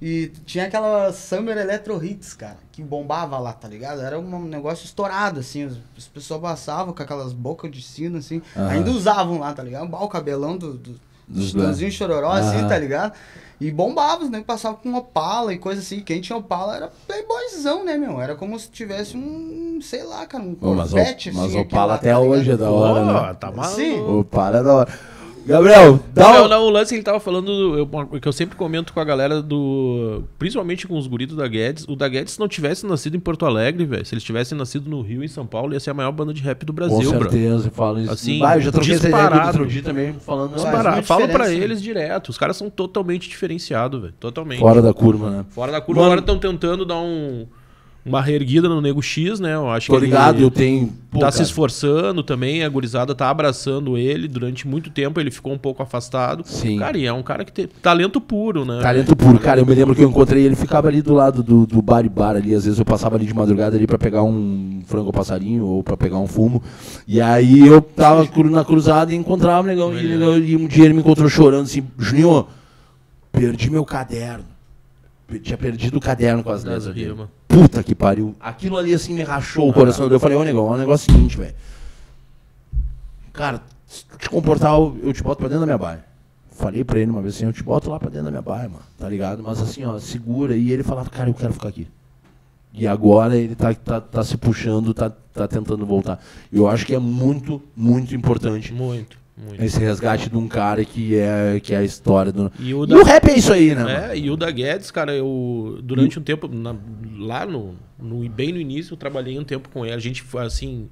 E tinha aquela Summer Electro Hits, cara, que bombava lá, tá ligado? Era um negócio estourado, assim. As, as pessoas passavam com aquelas bocas de sino, assim. Aham. Ainda usavam lá, tá ligado? O cabelão do, do, Dos Tãozinho chororó, assim, Aham. tá ligado? E bombava, né? Passava com Opala e coisa assim. Quem tinha Opala era playboyzão, né, meu? Era como se tivesse um, sei lá, cara, um Pô, mas Corvette, mas assim. o Opala aquele até tá hoje é da hora, né? tá maluco. Sim. O Opala é da hora. Gabriel, dá Não, um... não, o lance ele tava falando, eu, que eu sempre comento com a galera do. Principalmente com os guritos da Guedes. O da Guedes, se não tivesse nascido em Porto Alegre, velho, se eles tivessem nascido no Rio, em São Paulo, ia ser a maior banda de rap do Com Brasil, bro. certeza, eu falo isso. Assim, eu já troquei essa ideia com o disparado. Vitor Di também, falando Disparar. muita Fala pra diferença. eles direto. Os caras são totalmente diferenciados, velho. Totalmente. fora da curva, né? Fora da curva, Mano- agora estão tentando dar um, uma reerguida no Nego X, né? Eu acho Tô que ligado, ele eu tenho... Pô, tá se cara, esforçando também, a gurizada tá abraçando ele. Durante muito tempo ele ficou um pouco afastado. Sim. Cara, e é um cara que tem talento puro, né? Talento puro, cara. Eu me lembro que eu encontrei ele, ficava ali do lado do, do bar e bar ali. Às vezes eu passava ali de madrugada ali pra pegar um frango passarinho ou pra pegar um fumo. E aí eu tava na cruzada e encontrava o negão. E, e um dia ele me encontrou chorando assim: Juninho, perdi meu caderno. Tinha perdido o caderno com as letras dele. Puta que pariu. Aquilo ali assim me rachou o coração. Eu falei: Ô negão, é um negócio seguinte, velho. Cara, se tu te comportar, eu te boto pra dentro da minha baia. Falei pra ele uma vez assim, eu te boto lá pra dentro da minha baia, mano, tá ligado? Mas assim, ó, segura. E ele falava, cara, eu quero ficar aqui. E agora ele tá, tá, tá se puxando, tá, tá tentando voltar. Eu acho que é muito, muito importante Muito, muito. esse resgate de um cara que é, que é a história do. E o E da, o rap é isso aí, né? é, e o da Guedes, cara, eu durante um tempo, na- lá no, no- bem no início, eu trabalhei um tempo com ele. A gente, foi, assim,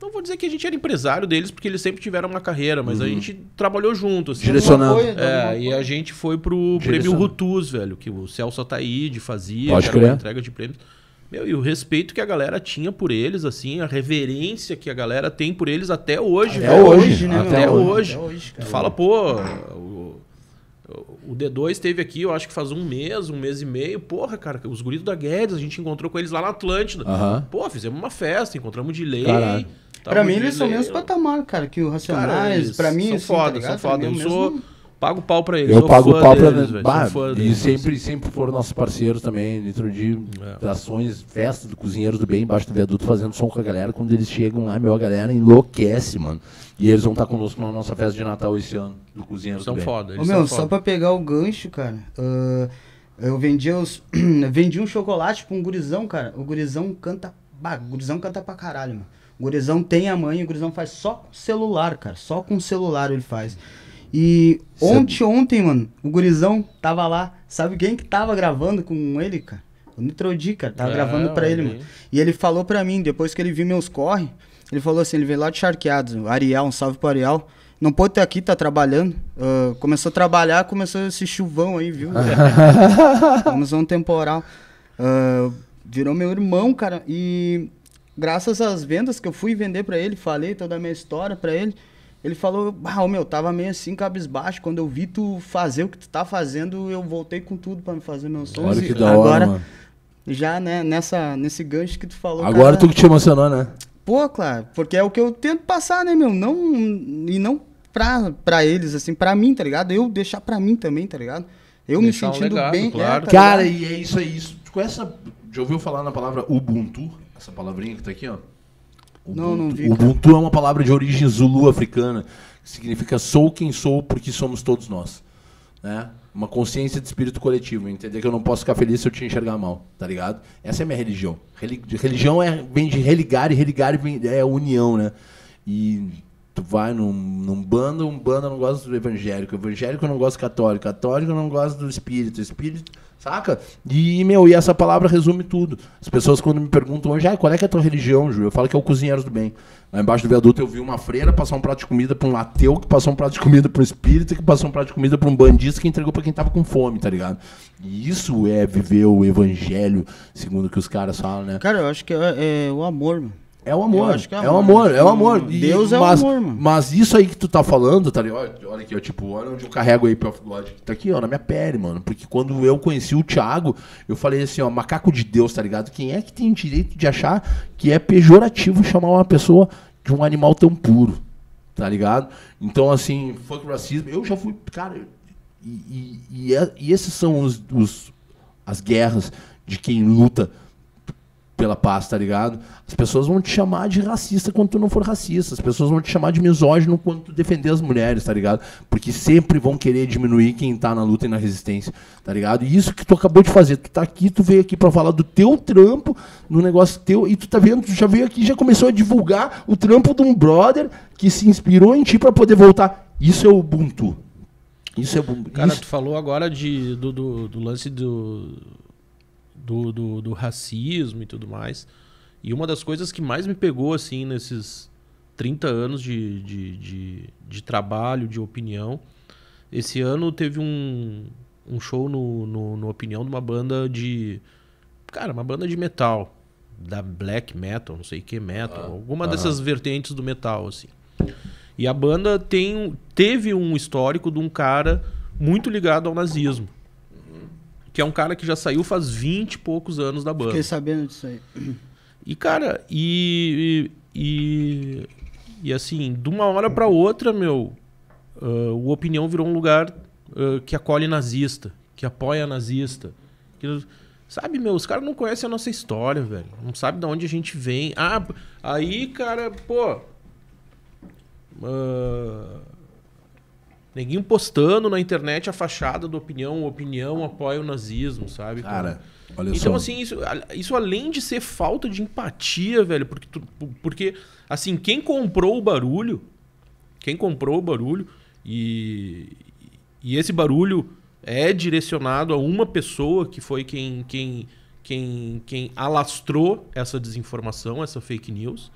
não vou dizer que a gente era empresário deles, porque eles sempre tiveram uma carreira, mas a gente trabalhou junto, assim. Direcionando. Um É, e a gente foi pro prêmio. Rutuz, velho, que o Celso Ataíde fazia, Pode que era uma entrega de prêmios. Meu, e o respeito que a galera tinha por eles, assim, a reverência que a galera tem por eles até hoje, Até velho. hoje, né, até meu? hoje. Até hoje, Tu cara. fala, pô, o, o D2 esteve aqui, eu acho que faz um mês, um mês e meio. Porra, cara, os guritos da Guedes, a gente encontrou com eles lá na Atlântida. Pô, fizemos uma festa, encontramos o Delay. Caralho. Pra mim, eles são mesmo patamar, cara, que o Cara, Racionais. eles pra mim, são assim, foda, tá são foda. Pra Eu mim é o sou. Pago pau pra eles. Eu sou pago fã pau pra deles, velho, bah, E deles. sempre, sempre foram nossos parceiros também, dentro de É. ações, festas do Cozinheiros do Bem, embaixo do viaduto, fazendo som com a galera. Quando eles chegam lá, meu, a galera enlouquece, mano. E eles vão estar conosco na nossa festa de Natal esse ano, do Cozinheiros São do Bem. foda. Ô, Eles meu, são só foda. pra pegar o gancho, cara. ah, eu vendia os. [CLEARS THROAT] vendi um chocolate pra um gurizão, cara. O gurizão canta. Bah, o gurizão canta pra caralho, mano. O gurizão tem a mãe, o gurizão faz só com celular, cara. Só com celular ele faz. E Cê- ontem, ontem, mano, o gurizão tava lá. Sabe quem que tava gravando com ele, cara? O Nitrodi, cara. Tava É, gravando pra ele, mano. E ele falou pra mim, depois que ele viu meus corre, ele falou assim, ele veio lá de Charqueados, Ariel, um salve pro Ariel. Não pôde estar aqui, tá trabalhando. Ah, começou a trabalhar, começou esse chuvão aí, viu? [LAUGHS] começou um temporal. Ah, virou meu irmão, cara. E graças às vendas que eu fui vender pra ele, falei toda a minha história pra ele. Ele falou, ah, meu, tava meio assim, cabisbaixo. Quando eu vi tu fazer o que tu tá fazendo, eu voltei com tudo pra me fazer meus sonhos. Olha que E da hora, agora, mano. já, né, nessa, nesse gancho que tu falou. Agora cara, tu que te emocionou, né? Pô, claro, porque é o que eu tento passar, né, meu? Não, e não pra, pra eles, assim, pra mim, tá ligado? Eu deixar pra mim também, tá ligado? Eu Deixar um me sentindo legado, bem. claro. é, tá Cara, ligado? e é isso aí. Isso, conhece essa, já ouviu falar na palavra Ubuntu? Essa palavrinha que tá aqui, ó. Não, não vi, Ubuntu é uma palavra de origem zulu-africana. Que significa sou quem sou porque somos todos nós. Né? Uma consciência de espírito coletivo. Entender que eu não posso ficar feliz se eu te enxergar mal. Tá ligado? Essa é a minha religião. Reli- religião é, vem de religar e religar é união, né? E tu vai num, num bando, um bando não gosta do evangélico, evangélico não gosta do católico, católico não gosta do espírito, espírito, saca? E, meu, e essa palavra resume tudo. As pessoas quando me perguntam hoje, ah, qual é que é a tua religião, Ju? Eu falo que é o Cozinheiros do Bem. Lá embaixo do viaduto eu vi uma freira passar um prato de comida pra um ateu, que passou um prato de comida pra um espírita, que passou um prato de comida pra um bandista, que entregou pra quem tava com fome, tá ligado? E isso é viver o evangelho, segundo que os caras falam, né? Cara, eu acho que é, é o amor, mano. É o amor. Eu acho que é é o amor. amor, é o amor. E- Deus é o mas, amor, mano. Mas isso aí que tu tá falando, tá ligado? Olha, olha aqui, ó, tipo, olha onde eu carrego aí of God. Tá aqui, ó, na minha pele, mano. Porque quando eu conheci o Thiago, eu falei assim, ó, macaco de Deus, tá ligado? Quem é que tem direito de achar que é pejorativo chamar uma pessoa de um animal tão puro? Tá ligado? Então, assim, fuck racismo, eu já fui, cara, e, e, e, é- e esses são os, os- as guerras de quem luta pela paz, tá ligado? As pessoas vão te chamar de racista quando tu não for racista. As pessoas vão te chamar de misógino quando tu defender as mulheres, tá ligado? Porque sempre vão querer diminuir quem tá na luta e na resistência, tá ligado? E isso que tu acabou de fazer. Tu tá aqui, tu veio aqui pra falar do teu trampo, no negócio teu, e tu tá vendo, tu já veio aqui, já começou a divulgar o trampo de um brother que se inspirou em ti pra poder voltar. Isso é o Ubuntu. Isso é Ubuntu. Cara, Isso- tu falou agora de, do, do, do lance do, do, do, do racismo e tudo mais. E uma das coisas que mais me pegou, assim, nesses 30 anos de, de, de, de trabalho, de opinião, esse ano teve um, um show no, no, no Opinião de uma banda de. Cara, uma banda de metal. Da black metal, não sei o que, metal. alguma dessas vertentes do metal, assim. E a banda tem, teve um histórico de um cara muito ligado ao nazismo. Que é um cara que já saiu faz 20 e poucos anos da banda. Fiquei sabendo disso aí. E, cara, e. E, e assim, de uma hora pra outra, meu, ah, o Opinião virou um lugar ah, que acolhe nazista, que apoia nazista. que- sabe, meu, os caras não conhecem a nossa história, velho. Não sabe de onde a gente vem. Ah, aí, cara, pô. ah, Neguinho postando na internet a fachada do Opinião, Opinião apoia o nazismo, sabe? Cara, olha Então, só. assim, isso, isso além de ser falta de empatia, velho, porque, tu- porque, assim, quem comprou o barulho, quem comprou o barulho, e, e esse barulho é direcionado a uma pessoa que foi quem, quem, quem, quem alastrou essa desinformação, essa fake news,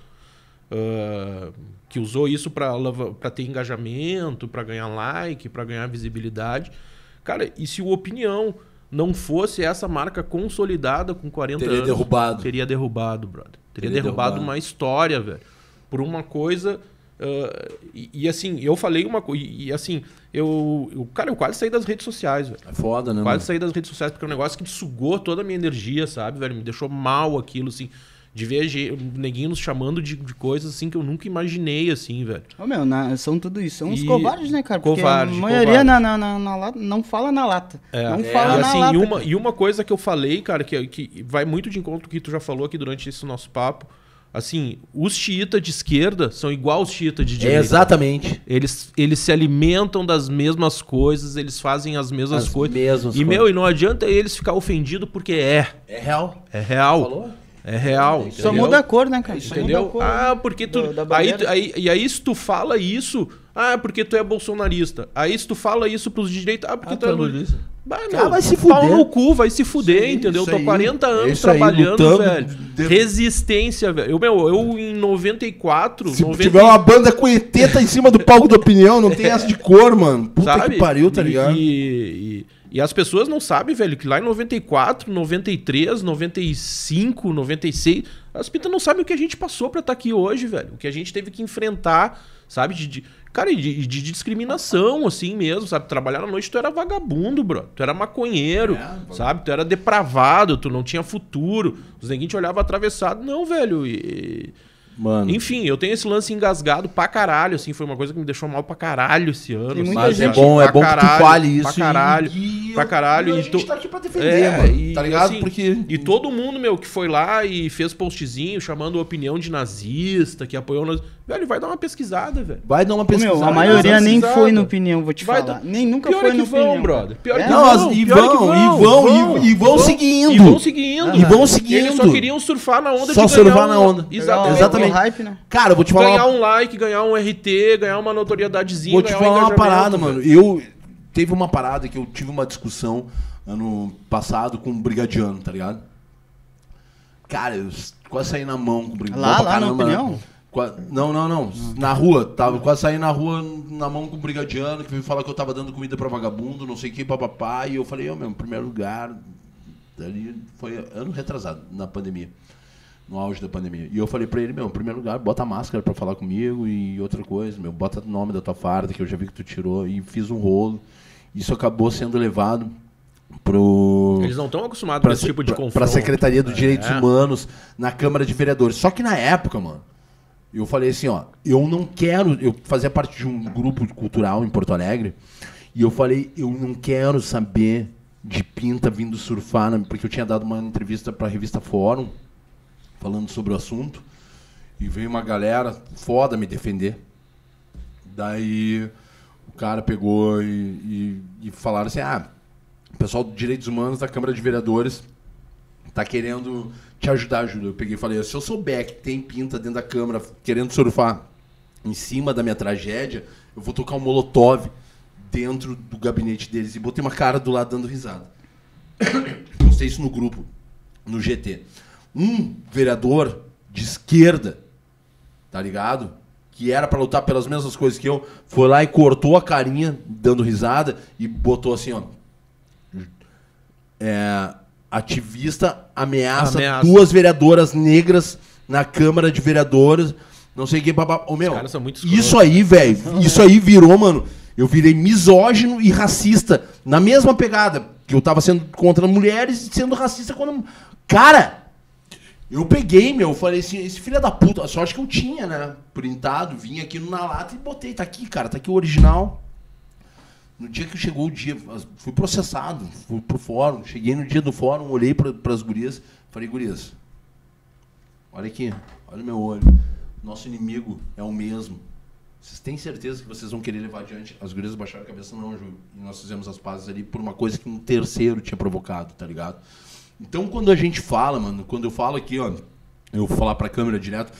ah, que usou isso para ter engajamento, para ganhar like, para ganhar visibilidade. Cara, e se o Opinião não fosse essa marca consolidada com 40 Teria anos, derrubado. teria derrubado, brother. Teria, Teria derrubado, derrubado. uma história, velho. Por uma coisa. ah, e, e, assim, eu falei uma coisa. E, e, assim, eu, eu. Cara, eu quase saí das redes sociais, velho. É foda, né, Quase mano? saí das redes sociais porque é um negócio que sugou toda a minha energia, sabe, velho? Me deixou mal aquilo, assim. De ver neguinho nos chamando de, de coisas assim que eu nunca imaginei, assim, velho. Ô, meu, na- são tudo isso. São uns E- covardes, né, cara? Porque Covarde, a maioria covarde. na, na, na, na lata não fala na lata. não É, fala e, na assim, lata. e, uma, cara. e uma coisa que eu falei, cara, que, que vai muito de encontro com o que tu já falou aqui durante esse nosso papo. Assim, os xiitas de esquerda são igual os xiitas de É direita. exatamente. Eles, eles se alimentam das mesmas coisas, eles fazem as mesmas As coisas. mesmas e, coisas. meu, e não adianta eles ficar ofendidos porque é. É real. É real. Falou? É real. Só entendeu? muda a cor, né, cara? Só muda a Entendeu? cor, Ah, porque tu. da- da aí, aí, e aí, se tu fala isso. Ah, porque tu é bolsonarista. Aí, se tu fala isso pros de direita. Ah, porque Ah, tu é. é lu- lulista. Bah, Cara, meu, vai se pau fuder. no cu, vai se fuder, aí, entendeu? Tô aí. 40 É anos aí, trabalhando, lutando, velho. de- Resistência, velho. Eu, meu, eu em 94, Se 90 tiver uma banda com eteta em cima do palco da opinião, não tem essa de cor, mano. Puta sabe? que pariu, tá E- ligado? E, e, e as pessoas não sabem, velho, que lá em 94, 93, 95, 96, as pintas não sabem o que a gente passou pra estar aqui hoje, velho. O que a gente teve que enfrentar, sabe? De, de- cara, de, de discriminação, assim mesmo, sabe? Trabalhar na noite, tu era vagabundo, bro. Tu era maconheiro, É, sabe? Tu era depravado, tu não tinha futuro. Os neguinhos te olhavam atravessado. Não, velho. E, Mano. enfim, eu tenho esse lance engasgado pra caralho, assim. Foi uma coisa que me deixou mal pra caralho esse ano. Assim, Mas é gente- bom, é bom que tu fale isso. Pra caralho. E, pra caralho, E a e tá aqui pra defender, É, mano. e, tá ligado? assim, Porque. E todo mundo, meu, que foi lá e fez postzinho chamando opinião de nazista, que apoiou nós. Velho, vai dar uma pesquisada, velho. Vai dar uma pesquisada. Meu, a maioria nem foi no opinião, vou te Vai falar. dar- Nem nunca Pior foi é que no vão, opinião. brother. Pior É? que Não, vão, e vão, vão, e vão, e- vão seguindo. E vão seguindo. E vão seguindo. Eles só queriam surfar na onda Só de surfar na onda. Exatamente. Exatamente. O hype, né? Cara, eu vou te falar. Ganhar uma- um like, ganhar um RT, ganhar uma notoriedadezinha, Vou te ganhar um falar uma parada, velho. mano. Eu teve uma parada que eu tive uma discussão ano passado com um brigadiano, tá ligado? Cara, eu quase saí na mão com o brigadiano. Lá, lá na caramba, né? opinião? Qua- Não, não, não. Na rua. Tava quase saí na rua na mão com o brigadiano, que veio falar que eu tava dando comida pra vagabundo, não sei o que, papapá. E eu falei, meu, em primeiro lugar, ali foi ano retrasado, na pandemia. No auge da pandemia. E eu falei pra ele, meu, em primeiro lugar, bota a máscara pra falar comigo e outra coisa, meu, bota o nome da tua farda, que eu já vi que tu tirou, e fiz um rolo. Isso acabou sendo levado pro Eles não estão acostumados com para esse tipo de confronto. a Secretaria dos Direitos É. Humanos na Câmara de Vereadores. Só que na época, mano, eu falei assim, ó, eu não quero, eu fazia parte de um grupo cultural em Porto Alegre, e eu falei, eu não quero saber de pinta vindo surfar, porque eu tinha dado uma entrevista para a revista Fórum falando sobre o assunto, e veio uma galera foda me defender. Daí o cara pegou e, e, e falaram assim, ah, o pessoal dos direitos humanos da Câmara de Vereadores tá querendo te ajudar, Júlio. Eu peguei e falei, se eu souber que tem pinta dentro da Câmara querendo surfar em cima da minha tragédia, eu vou tocar um molotov dentro do gabinete deles. E botei uma cara do lado dando risada. [COUGHS] Postei isso no grupo, no GT. Um vereador de esquerda, tá ligado? Que era pra lutar pelas mesmas coisas que eu, foi lá e cortou a carinha, dando risada, e botou assim, ó. É, ativista ameaça, Ameaça. duas vereadoras negras na Câmara de Vereadores. Não sei o que, babá. Ô, meu, caras são muito escrotos. isso aí, velho, isso aí virou, mano. Eu virei misógino e racista na mesma pegada. Que eu tava sendo contra mulheres e sendo racista quando. Cara! Eu peguei, meu, falei assim, esse filho da puta, a sorte que eu tinha, né? Printado, vim aqui na lata e botei, tá aqui, cara, tá aqui o original. No dia que chegou o dia, fui processado, fui pro fórum, cheguei no dia do fórum, olhei pra, pras gurias, falei, gurias, olha aqui, olha meu olho. Nosso inimigo é o mesmo. Vocês têm certeza que vocês vão querer levar adiante? As gurias baixaram a cabeça, não, Ju. E nós fizemos as pazes ali por uma coisa que um terceiro tinha provocado, tá ligado? Então, quando a gente fala, mano, quando eu falo aqui, ó, eu vou falar pra câmera direto,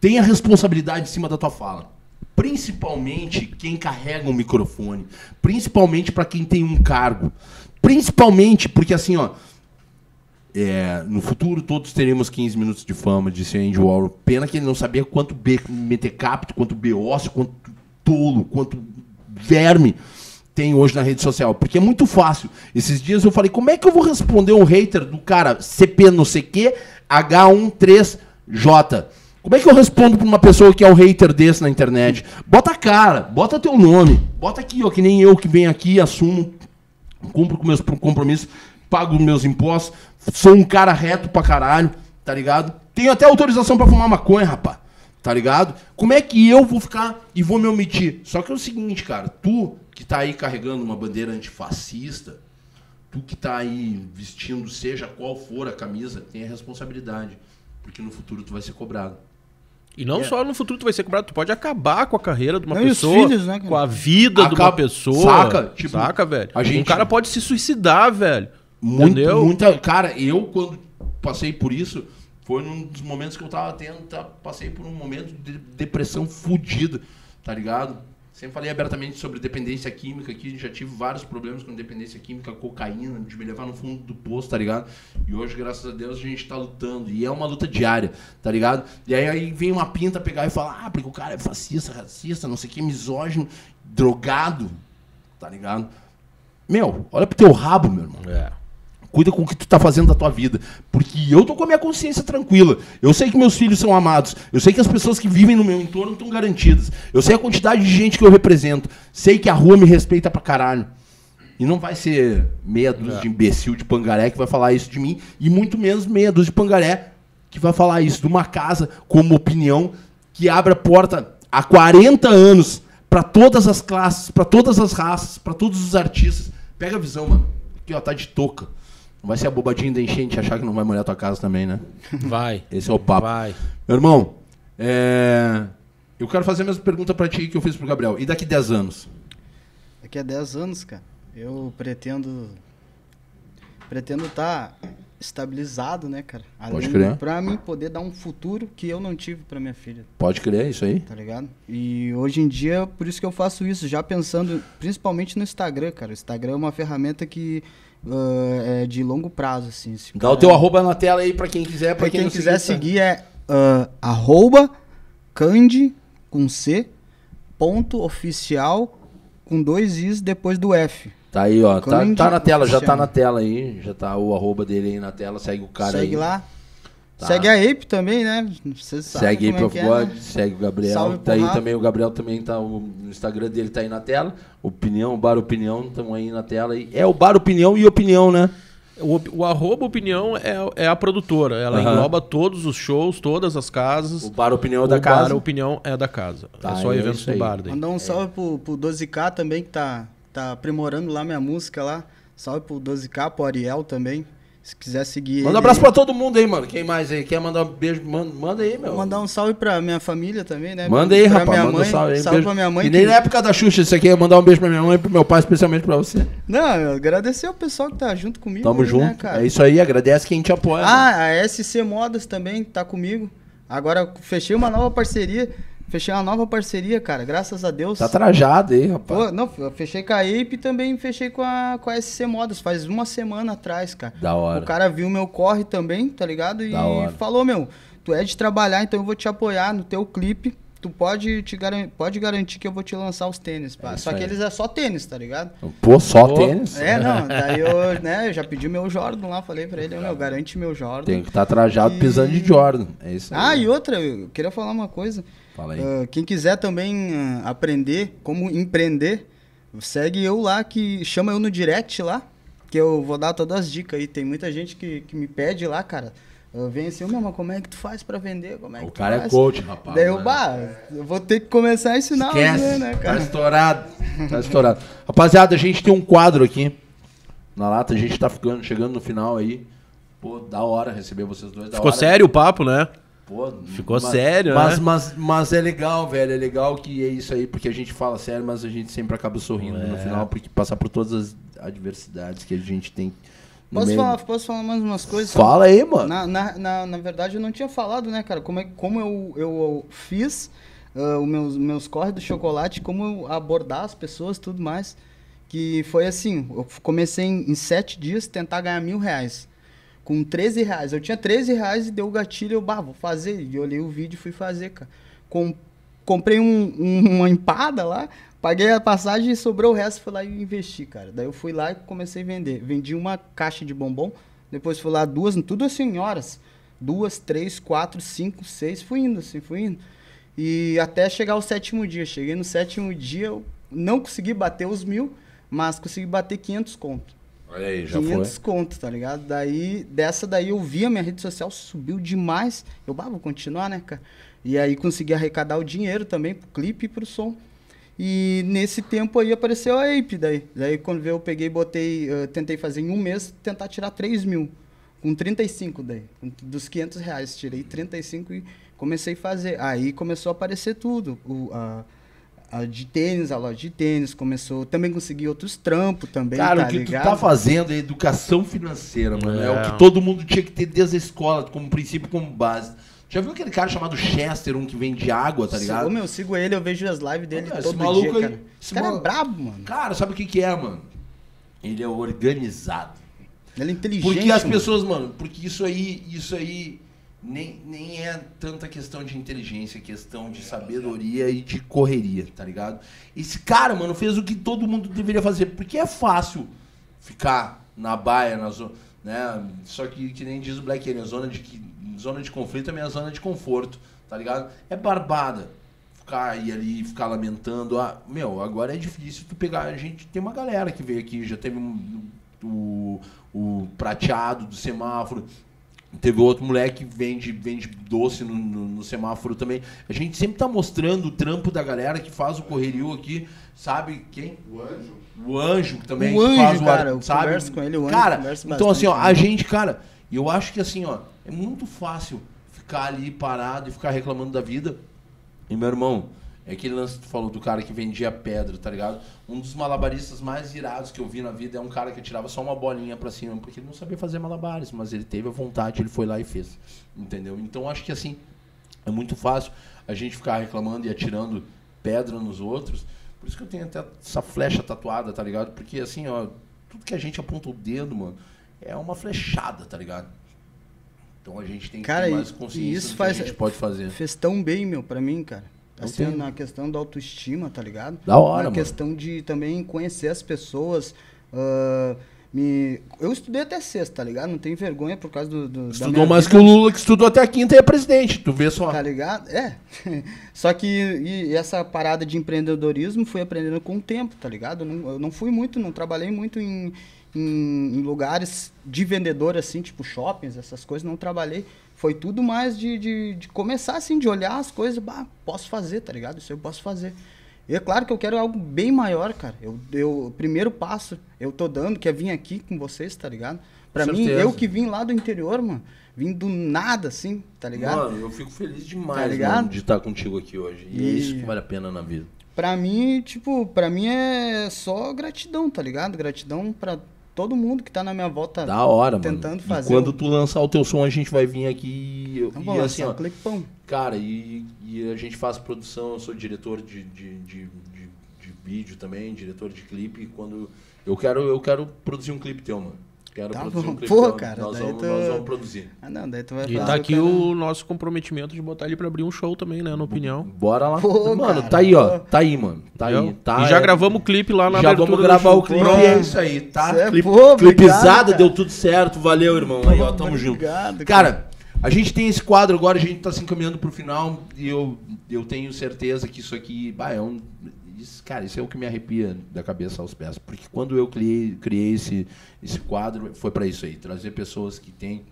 tenha responsabilidade em cima da tua fala. Principalmente quem carrega um microfone. Principalmente pra quem tem um cargo. Principalmente porque, assim, ó, é, no futuro todos teremos 15 minutos de fama, disse Andy Warhol. Pena que ele não sabia quanto B, metecapto, quanto beócio, quanto tolo, quanto verme tem hoje na rede social. Porque é muito fácil. Esses dias eu falei, como é que eu vou responder um hater do cara CP não sei que, H13J? Como é que eu respondo pra uma pessoa que é um hater desse na internet? Bota a cara, bota teu nome. Bota aqui, ó, que nem eu que venho aqui, assumo cumpro com meus compromissos, pago meus impostos, sou um cara reto pra caralho, tá ligado? Tenho até autorização pra fumar maconha, rapá. Tá ligado? Como é que eu vou ficar e vou me omitir? Só que é o seguinte, cara, tu que tá aí carregando uma bandeira antifascista, tu que tá aí vestindo seja qual for a camisa, tem a responsabilidade, porque no futuro tu vai ser cobrado. E não É. só no futuro tu vai ser cobrado, tu pode acabar com a carreira de uma Não, os pessoa, filhos, né, com a vida de uma pessoa. saca? Tipo, saca, velho? a gente- Um cara pode se suicidar, velho. Muito, Entendeu? muita. Cara, eu quando passei por isso, foi num dos momentos que eu tava tendo, tá, passei por um momento de depressão fodida, tá ligado? Sempre falei abertamente sobre dependência química aqui. Já tive vários problemas com dependência química, cocaína, de me levar no fundo do poço, tá ligado? E hoje, graças a Deus, a gente tá lutando. E é uma luta diária, tá ligado? E aí, aí vem uma pinta pegar e falar, ah, porque o cara é fascista, racista, não sei o que, misógino, drogado, tá ligado? Meu, olha pro teu rabo, meu irmão. É. Cuida com o que tu tá fazendo da tua vida. Porque eu tô com a minha consciência tranquila. Eu sei que meus filhos são amados. Eu sei que as pessoas que vivem no meu entorno estão garantidas. Eu sei a quantidade de gente que eu represento. Sei que a rua me respeita pra caralho. E não vai ser meia dúzia de imbecil de pangaré que vai falar isso de mim. E muito menos meia dúzia de pangaré que vai falar isso de uma casa como opinião que abre a porta há 40 anos pra todas as classes, pra todas as raças, pra todos os artistas. Pega a visão, mano. Aqui, ó, tá de touca. Não vai ser a bobadinha da enchente achar que não vai molhar tua casa também, né? Vai. Esse é o papo. Vai. Meu irmão, é... eu quero fazer a mesma pergunta pra ti que eu fiz pro Gabriel. E daqui 10 anos? Daqui a 10 anos, cara, eu pretendo. Pretendo estar estabilizado, né, cara? Pode crer. Pra mim poder dar um futuro que eu não tive pra minha filha, Pode crer, isso aí? tá ligado? E hoje em dia, por isso que eu faço isso, já pensando principalmente no Instagram, cara. O Instagram é uma ferramenta que ah, é de longo prazo, assim. Dá o cara- teu arroba na tela aí pra quem quiser. Pra Pra quem não quiser seguir, tá? é ah, arroba candi com C ponto oficial com dois Is depois do F. Tá aí, ó. Tá, tá na tela, já tá na tela aí. Já tá o arroba dele aí na tela. Segue o cara Segue aí. lá. Tá. Segue a Ape também, né? Vocês sabem Segue como Ape é of que é, God, né? segue o Gabriel. Salve tá aí Rafa. também, o Gabriel também tá. O no Instagram dele tá aí na tela. Opinião, Bar Opinião, estão aí na tela. É o Bar Opinião e Opinião, né? O, o arroba opinião é, é a produtora. Ela Aham. engloba todos os shows, todas as casas. O Bar Opinião O da bar, casa. a opinião é da casa. Tá, é só é eventos do bar daí. Mandar um salve pro, pro 12K também, que tá, tá aprimorando lá minha música lá. Salve pro 12K, pro Ariel também. Se quiser seguir Manda um abraço pra todo mundo aí, mano. Quem mais aí? Quer mandar um beijo? Manda, manda aí, meu. Mandar um salve pra minha família também, né? Manda aí, pra rapaz. Minha manda mãe, um salve aí. salve beijo. pra minha mãe. E nem que- na época da Xuxa, isso aqui é mandar um beijo pra minha mãe e pro meu pai, especialmente pra você. Não, eu agradecer o pessoal que tá junto comigo. Tamo aí, junto. Né, cara? é isso aí, agradece quem te apoia. mano. Ah, a SC Modas também tá comigo. Agora fechei uma nova parceria. Fechei uma nova parceria, cara. Graças a Deus. Tá trajado aí, rapaz. Pô, não, eu fechei com a Ape e também fechei com a, com a SC Modas. Faz uma semana atrás, cara. Da hora. O cara viu meu corre também, tá ligado? E Da hora. falou, meu, tu é de trabalhar, então eu vou te apoiar no teu clipe. Tu pode, te garan pode garantir que eu vou te lançar os tênis. pá. É Só que aí. eles é só tênis, tá ligado? Pô, só Pô, tênis? É, não, [LAUGHS] daí eu, né, eu já pedi meu Jordan lá, falei pra ele, meu, garante meu Jordan. Tem que estar trajado E- pisando de Jordan. É isso aí. Ah, e outra, eu queria falar uma coisa. Fala aí. Ah, quem quiser também ah, aprender como empreender, segue eu lá, que chama eu no direct lá, que eu vou dar todas as dicas aí. Tem muita gente que, que me pede lá, cara. Ah, vem assim, meu, mas como é que tu faz pra vender? Como é que O cara é faz?" coach, rapaz. Daí eu, mano. bah, eu vou ter que começar a ensinar Esquece. você, né, Tá cara? estourado. Tá estourado. Rapaziada, a gente tem um quadro aqui na lata. A gente tá ficando, chegando no final aí. Pô, da hora receber vocês dois. Da Ficou hora. sério o papo, né? Pô, Ficou sério, mas, né? Mas, mas é legal, velho. É legal que é isso aí, porque a gente fala sério, mas a gente sempre acaba sorrindo no É. final, porque passar por todas as adversidades que a gente tem. no Posso meio. falar, posso falar mais umas coisas? Fala aí, mano. Na, na, na, na verdade, eu não tinha falado, né, cara? Como, é, como eu, eu fiz ah, os meus, meus corres do chocolate, como eu abordar as pessoas tudo mais. Que foi assim, eu comecei em, em sete dias tentar ganhar mil reais. Com 13 reais. Eu tinha 13 reais e deu o gatilho, eu, bah, vou fazer. E eu olhei o vídeo e fui fazer, cara. Com, comprei um- um- uma empada lá, paguei a passagem e sobrou o resto, fui lá e investi, cara. Daí eu fui lá e comecei a vender. Vendi uma caixa de bombom, depois fui lá duas, tudo assim horas. Duas, três, quatro, cinco, seis, fui indo assim, fui indo. E até chegar ao sétimo dia. Cheguei no sétimo dia, eu não consegui bater os mil, mas consegui bater 500 conto. Olha aí, já 500 conto, tá ligado? Daí, dessa daí eu vi a minha rede social subiu demais. Eu, bah, vou continuar, né, cara? E aí consegui arrecadar o dinheiro também pro clipe e pro som. E nesse tempo aí apareceu a Ape daí. Daí quando veio eu peguei e botei, eh, tentei fazer em um mês, tentar tirar 3 mil. Com 35 daí. Dos 500 reais, tirei 35 e comecei a fazer. Aí começou a aparecer tudo. O, a, a de tênis, a loja de tênis começou. Também consegui outros trampos também, Cara, tá o que ligado? tu tá fazendo é educação financeira, mano. É. É. o que todo mundo tinha que ter desde a escola, como princípio, como base. Já viu aquele cara chamado Chester, um que vende água, tá ligado? Ô, meu, eu sigo ele, eu vejo as lives dele Olha, esse todo maluco dia, aí- cara. esse Esse cara malu- é brabo, mano. Cara, sabe o que que é, mano? Ele é organizado. Ele é inteligente. Porque as mano. pessoas, mano, porque isso aí, isso aí nem, nem é tanta questão de inteligência, é questão de sabedoria e de correria, tá ligado? Esse cara, mano, fez o que todo mundo deveria fazer, porque é fácil ficar na baia, na zona, né? Só que, que nem diz o Black Alien, zona de, que- zona de conflito é minha zona de conforto, tá ligado? É barbada. Ficar aí ali, ficar lamentando. Ah, meu, agora é difícil tu pegar. A gente tem uma galera que veio aqui, já teve um, o, o prateado do semáforo. Teve outro moleque que vende, vende doce no, no- no semáforo também. A gente sempre tá mostrando o trampo da galera que faz o correrio aqui, sabe quem? O anjo. O Anjo que também O Anjo, faz o cara, ar- eu sabe? converso com ele, o Anjo cara, então assim, ó, a né? gente, cara, eu acho que assim, ó, é muito fácil ficar ali parado e ficar reclamando da vida. E meu irmão, é aquele lance que tu falou do cara que vendia pedra, tá ligado? Um dos malabaristas mais irados que eu vi na vida é um cara que tirava só uma bolinha pra cima, porque ele não sabia fazer malabares, mas ele teve a vontade, ele foi lá e fez. Entendeu? Então acho que assim, é muito fácil a gente ficar reclamando e atirando pedra nos outros. Por isso que eu tenho até essa flecha tatuada, tá ligado? Porque assim, ó, tudo que a gente aponta o dedo, mano, é uma flechada, tá ligado? Então a gente tem que Cara, ter e- mais e consciência isso do faz- que a gente pode fazer. Fez tão bem, meu, pra mim, cara. Assim, na questão da autoestima, tá ligado? Da hora, Na mano. questão de também conhecer as pessoas. ah, me... Eu estudei até sexta, tá ligado? Não tenho vergonha por causa do. do Estudou mais vida, que o Lula, que estudou até a quinta e é presidente. Tu vê só. Tá ligado? É. [LAUGHS] Só que essa parada de empreendedorismo fui aprendendo com o tempo, tá ligado? Eu não, eu não fui muito, não trabalhei muito em, em, em lugares de vendedor, assim, tipo shoppings, essas coisas, não trabalhei. Foi tudo mais de, de, de começar, assim, de olhar as coisas, bah, posso fazer, tá ligado? Isso eu posso fazer. E é claro que eu quero algo bem maior, cara. Eu, eu, o primeiro passo eu tô dando, que é vir aqui com vocês, tá ligado? Pra mim, certeza. eu que vim lá do interior, mano, vim do nada, assim, tá ligado? Mano, eu fico feliz demais Tá ligado? mano, de estar contigo aqui hoje. E, é E- isso que vale a pena na vida. Pra mim, tipo, pra mim é só gratidão, tá ligado? Gratidão pra todo mundo que tá na minha volta. Da hora, mano. Tentando E fazer quando o- tu lançar o teu som, a gente vai vir aqui e, Então, e vou assim, ó. clipão. Cara, e, e a gente faz produção, eu sou diretor de, de, de, de, de vídeo também, diretor de clipe. Quando eu quero, eu quero produzir um clipe teu, mano. Quero Tá produzir bom. um Pô, cara, nós, daí vamos, tu- nós vamos produzir. Ah, não, daí tu vai E tá aqui cara- o nosso comprometimento de botar ele pra abrir um show também, né? Na opinião. Bora lá. Pô, mano, cara, tá aí, ó. pô. Tá aí, mano. Tá aí. Tá, e já é- gravamos o clipe lá na Já abertura vamos do gravar o clipe Pô. e é isso aí, tá? É Clipe, pô, obrigado, clipizada, cara. deu tudo certo. Valeu, irmão. Aí, ó, tamo junto. Obrigado, Cara, a gente tem esse quadro agora, a gente tá se encaminhando pro final e eu, eu tenho certeza que isso aqui, bah, é um. Cara, isso é o que me arrepia da cabeça aos pés. Porque quando eu criei, criei esse, esse quadro, foi para isso aí, trazer pessoas que têm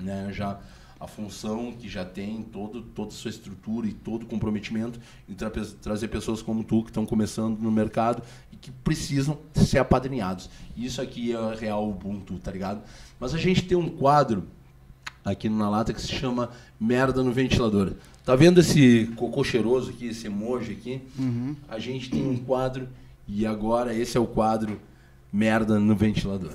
né, já a função, que já tem todo, toda a sua estrutura e todo o comprometimento, e tra trazer pessoas como tu, que estão começando no mercado e que precisam ser apadrinhados. Isso aqui é real Ubuntu, tá ligado? Mas a gente tem um quadro aqui na lata que se chama Merda no Ventilador. Tá vendo esse cocô cheiroso aqui, esse emoji aqui? A gente tem um quadro e agora esse é o quadro Merda no Ventilador.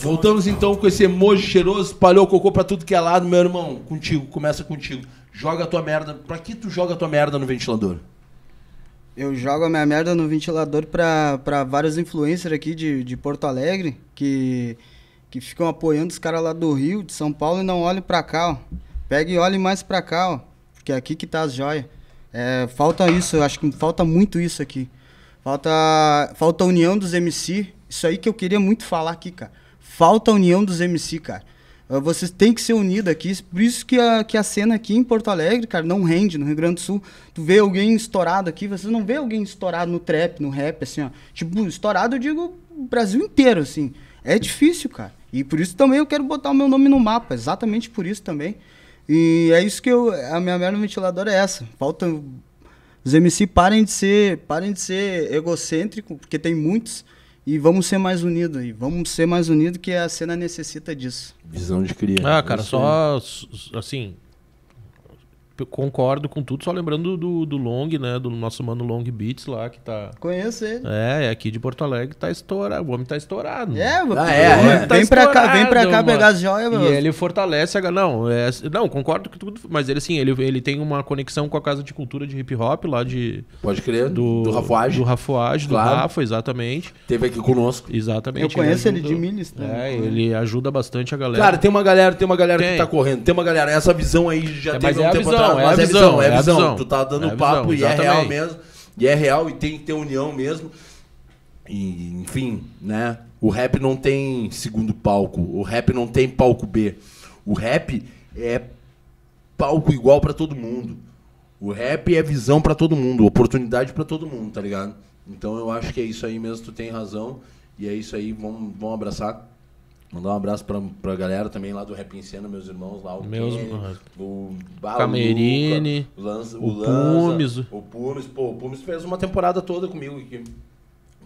Voltamos então com esse emoji cheiroso, espalhou cocô pra tudo que é lado, meu irmão. Contigo, começa contigo. Joga a tua merda. Pra que tu joga a tua merda no ventilador? Eu jogo a minha merda no ventilador pra, pra vários influencers aqui de, de Porto Alegre que, que ficam apoiando os caras lá do Rio, de São Paulo e não olhem pra cá, ó. Pega e olhe mais pra cá, ó. Porque é aqui que tá as joias. É, falta isso, eu acho que falta muito isso aqui. Falta, falta a união dos MC. Isso aí que eu queria muito falar aqui, cara. Falta a união dos MC, cara. Ah, Vocês têm que ser unidos aqui. Por isso que a, que a cena aqui em Porto Alegre, cara, não rende. No Rio Grande do Sul, tu vê alguém estourado aqui, você não vê alguém estourado no trap, no rap, assim, ó. Tipo, estourado eu digo o Brasil inteiro, assim. É difícil, cara. E por isso também eu quero botar o meu nome no mapa. Exatamente por isso também. E é isso que eu. A minha merda no ventilador é essa. Falta. Os MC parem de ser. Parem de ser egocêntrico, porque tem muitos. E vamos ser mais unidos. E vamos ser mais unidos que a cena necessita disso. Visão de criança. Ah, cara, só assim. Concordo com tudo, só lembrando do, do Long, né? Do nosso mano Long Beats lá, que tá. Conheço ele. É, é aqui de Porto Alegre tá estourado. O homem tá estourado. É, Ah, é, é. vem pra cá, vem pra cá estourado, pegar mano. as joias, E meu. ele fortalece a. Não, é, não, concordo com tudo. Mas ele, assim, ele, ele tem uma conexão com a Casa de Cultura de Hip Hop lá de. Pode crer. Do, Do Rafuage. Do Rafuage, Claro. do Rafa, exatamente. Teve aqui conosco. Exatamente. Eu conheço ele ajuda- de Minas também. É, ele ajuda bastante a galera. Cara, tem uma galera, tem uma galera que Tem. tá correndo. Tem uma galera, essa visão aí já É, teve mas um é a tempo visão, atrás, é mas a é visão, visão, é é a visão. visão. Tu tá dando É a papo visão, e é real mesmo. E é real e tem que ter união mesmo. E, enfim, né? O rap não tem segundo palco. O rap não tem palco B. O rap é palco igual pra todo mundo. O rap é visão pra todo mundo, oportunidade pra todo mundo, tá ligado? Então eu acho que é isso aí mesmo, tu tem razão. E é isso aí, vamos, vamos abraçar. Mandar um abraço pra, pra galera também lá do Rap em Cena, meus irmãos lá, o Meus- Kenny, o bah, o Camerini, o, Lanza, o o, Pumes. o Pumes, pô, o Pumes fez uma temporada toda comigo aqui.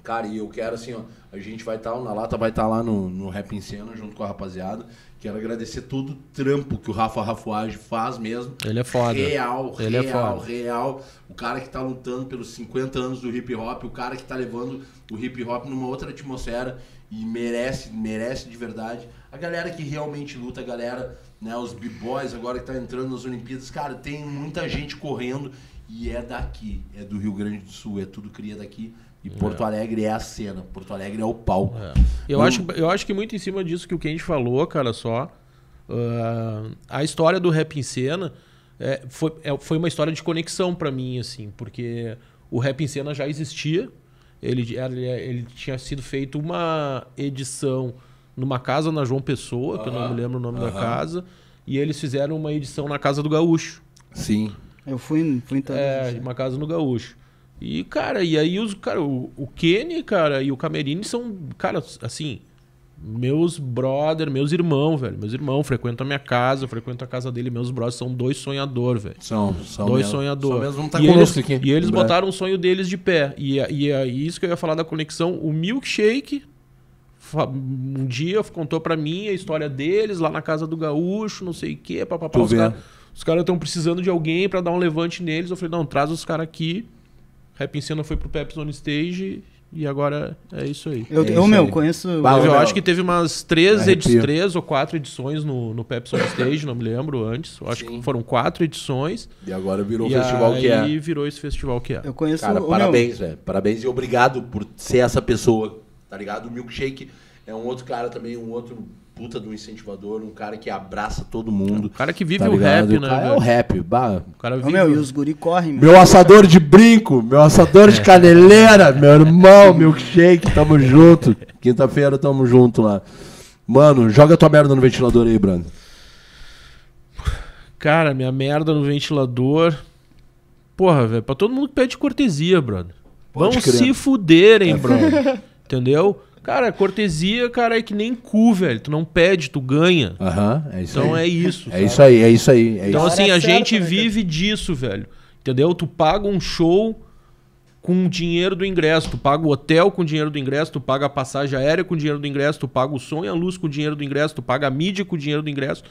Cara, e eu quero assim, ó, a gente vai estar, o Na Lata vai estar lá no, no Rap em Cena junto com a rapaziada. Quero agradecer todo o trampo que o Rafa Rafuage faz mesmo. Ele é foda. Real, Ele é real, foda. real. O cara que tá lutando pelos 50 anos do hip hop, o cara que tá levando o hip hop numa outra atmosfera e merece, merece de verdade. A galera que realmente luta, a galera, né, os b-boys agora que tá entrando nas Olimpíadas, cara, tem muita gente correndo e é daqui, é do Rio Grande do Sul, é tudo cria daqui. E Porto Alegre é a cena, Porto Alegre é o palco. Eu, Não- acho, eu acho que muito em cima disso que o Kenji falou, cara, só. ah, a história do rap em cena é, foi, é, foi uma história de conexão pra mim, assim, porque o rap em cena já existia. Ele, ele, ele tinha sido feito uma edição numa casa na João Pessoa, que eu não me lembro o nome da casa, e eles fizeram uma edição na casa do Gaúcho. Sim. Eu fui, fui em todas. É, uma casa no Gaúcho. E, cara, e aí os, cara, o, o Kenny, cara, e o Camerini são, cara, assim, meus brother, meus irmãos, velho. Meus irmãos frequentam a minha casa, eu frequento a casa dele, meus brothers são dois sonhadores, velho. São, são Dois mesmo. sonhadores. São mesmo, vão estar e eles, aqui. E eles botaram o sonho deles de pé. E, e, e isso que eu ia falar da conexão, o Milkshake, um dia contou pra mim a história deles lá na casa do Gaúcho, não sei o quê, papapá. Os caras os caras estão precisando de alguém pra dar um levante neles. Eu falei, não, traz os caras aqui. Rap em Cena foi pro Pepsi on Stage e agora é isso aí. Eu, É eu meu, aí. conheço. Mas eu acho que teve umas três, edi arrepio. três ou quatro edições no, no Pepsi on Stage, não me lembro antes. Eu acho Sim. que foram quatro edições. E agora virou o e festival que é. virou esse festival que é. Eu conheço Cara, o parabéns, velho. Parabéns e obrigado por ser essa pessoa, tá ligado? O Milkshake é um outro cara também, um outro puta do incentivador, um cara que abraça todo mundo. O cara que vive tá o ligado? rap, O né? cara É o rap, bah. O cara Ô, vive. meu, e os guri correm, meu. Meu assador de brinco, meu assador de caneleira, meu irmão, Milkshake, tamo junto. Quinta-feira tamo junto lá. Mano, joga tua merda no ventilador aí, Brando. Cara, minha merda no ventilador. Porra, velho, pra todo mundo que pede cortesia, brother. Pode Vão crer. se fuderem, brother. Entendeu? Cara, cortesia, cara, é que nem cu, velho. Tu não pede, tu ganha. Aham, é isso Então aí. é isso. É sabe? isso aí, é isso aí. É Então, isso. assim, a gente né, cara? vive disso, velho. Entendeu? Tu paga um show com o dinheiro do ingresso, tu paga o hotel com o dinheiro do ingresso, tu paga a passagem aérea com o dinheiro do ingresso, tu paga o som e a luz com o dinheiro do ingresso, tu paga a mídia com o dinheiro do ingresso.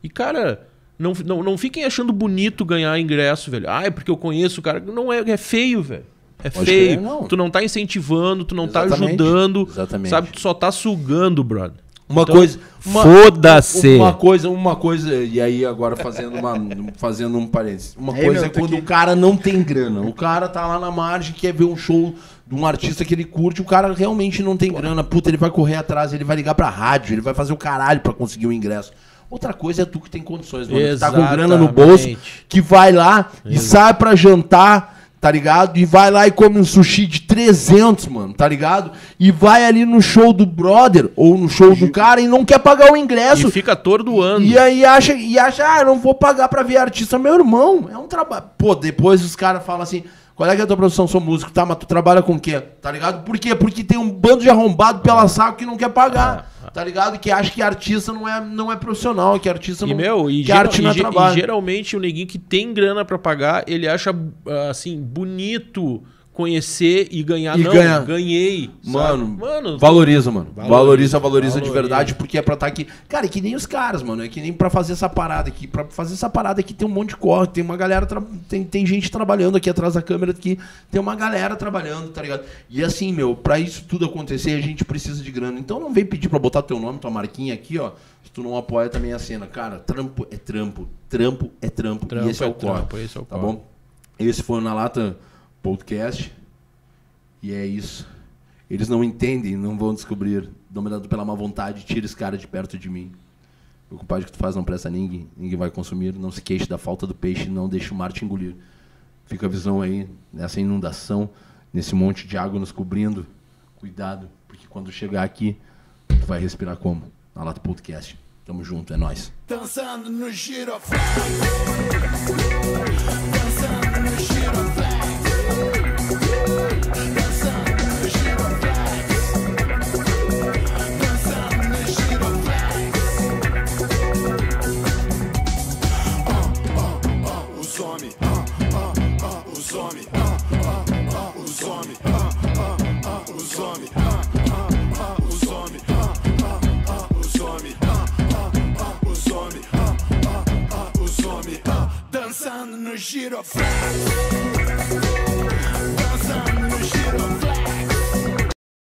E, cara, não, não, não fiquem achando bonito ganhar ingresso, velho. Ah, é porque eu conheço o cara. Não é, é feio, velho. É Pode feio. crer, não. Tu não tá incentivando, tu não tá Exatamente, ajudando. exatamente. Sabe? Tu só tá sugando, brother. Uma Então, coisa. Uma, foda-se. Uma coisa, uma coisa, e aí agora fazendo, uma, [LAUGHS] fazendo um parênteses. Uma Ei, coisa meu, é tô quando aqui. o cara não tem grana. O cara tá lá na margem, quer ver um show de um artista que ele curte, o cara realmente não tem grana. Puta, ele vai correr atrás, ele vai ligar pra rádio, ele vai fazer o caralho pra conseguir o ingresso. Outra coisa é tu que tem condições, mano. Que tá com grana no bolso, Exatamente. que vai lá e sai pra jantar, tá ligado? E vai lá e come um sushi de 300, mano, tá ligado? E vai ali no show do brother ou no show do cara e não quer pagar o ingresso. E fica atordoando. E aí acha, e acha, ah, eu não vou pagar pra ver artista. Meu irmão, é um trabalho. Pô, depois os caras falam assim, qual é que é a tua profissão? Sou músico, tá, mas tu trabalha com o quê? Tá ligado? Por quê? Porque tem um bando de arrombado pela saco que não quer pagar. Tá ligado? Que acha que artista não é, não é profissional, que artista E, não meu, e, que geral- arte não é ge- e trabalho. geralmente o neguinho que tem grana pra pagar, ele acha, ah, assim, bonito conhecer e ganhar. E não, ganhar. ganhei. Mano, sabe? mano valoriza, mano. Valoriza, Valoriza, valoriza, de verdade, porque é pra estar aqui. Cara, é que nem os caras, mano. É que nem pra fazer essa parada aqui. Pra fazer essa parada aqui tem um monte de corre, tem uma galera. tra- Tem, tem gente trabalhando aqui atrás da câmera aqui. Tem uma galera trabalhando, tá ligado? E assim, meu, pra isso tudo acontecer, a gente precisa de grana. Então não vem pedir pra botar teu nome, tua marquinha aqui, ó. Se tu não apoia também a cena. Cara, trampo é trampo. Trampo é trampo. Trampo e esse é, é o corre. trampo, esse é o tá corre. bom? Esse foi o Na Lata Podcast. E é isso. Eles não entendem, não vão descobrir. Dominado pela má vontade, tira esse cara de perto de mim. O compadre que tu faz não presta ninguém, ninguém vai consumir. Não se queixe da falta do peixe, não deixe o mar te engolir. Fica a visão aí, nessa inundação, nesse monte de água nos cobrindo. Cuidado, porque quando chegar aqui, tu vai respirar como? Na Lata Podcast. Tamo junto, é nóis. Dançando no giroflex Dançando no giroflex Os homens ah, ah, Os homens ah, ah, Os homens ah, ah, Os homens ah, ah, Os homens ah, ah, Os homens ah, ah, ah, Dançando no giroflex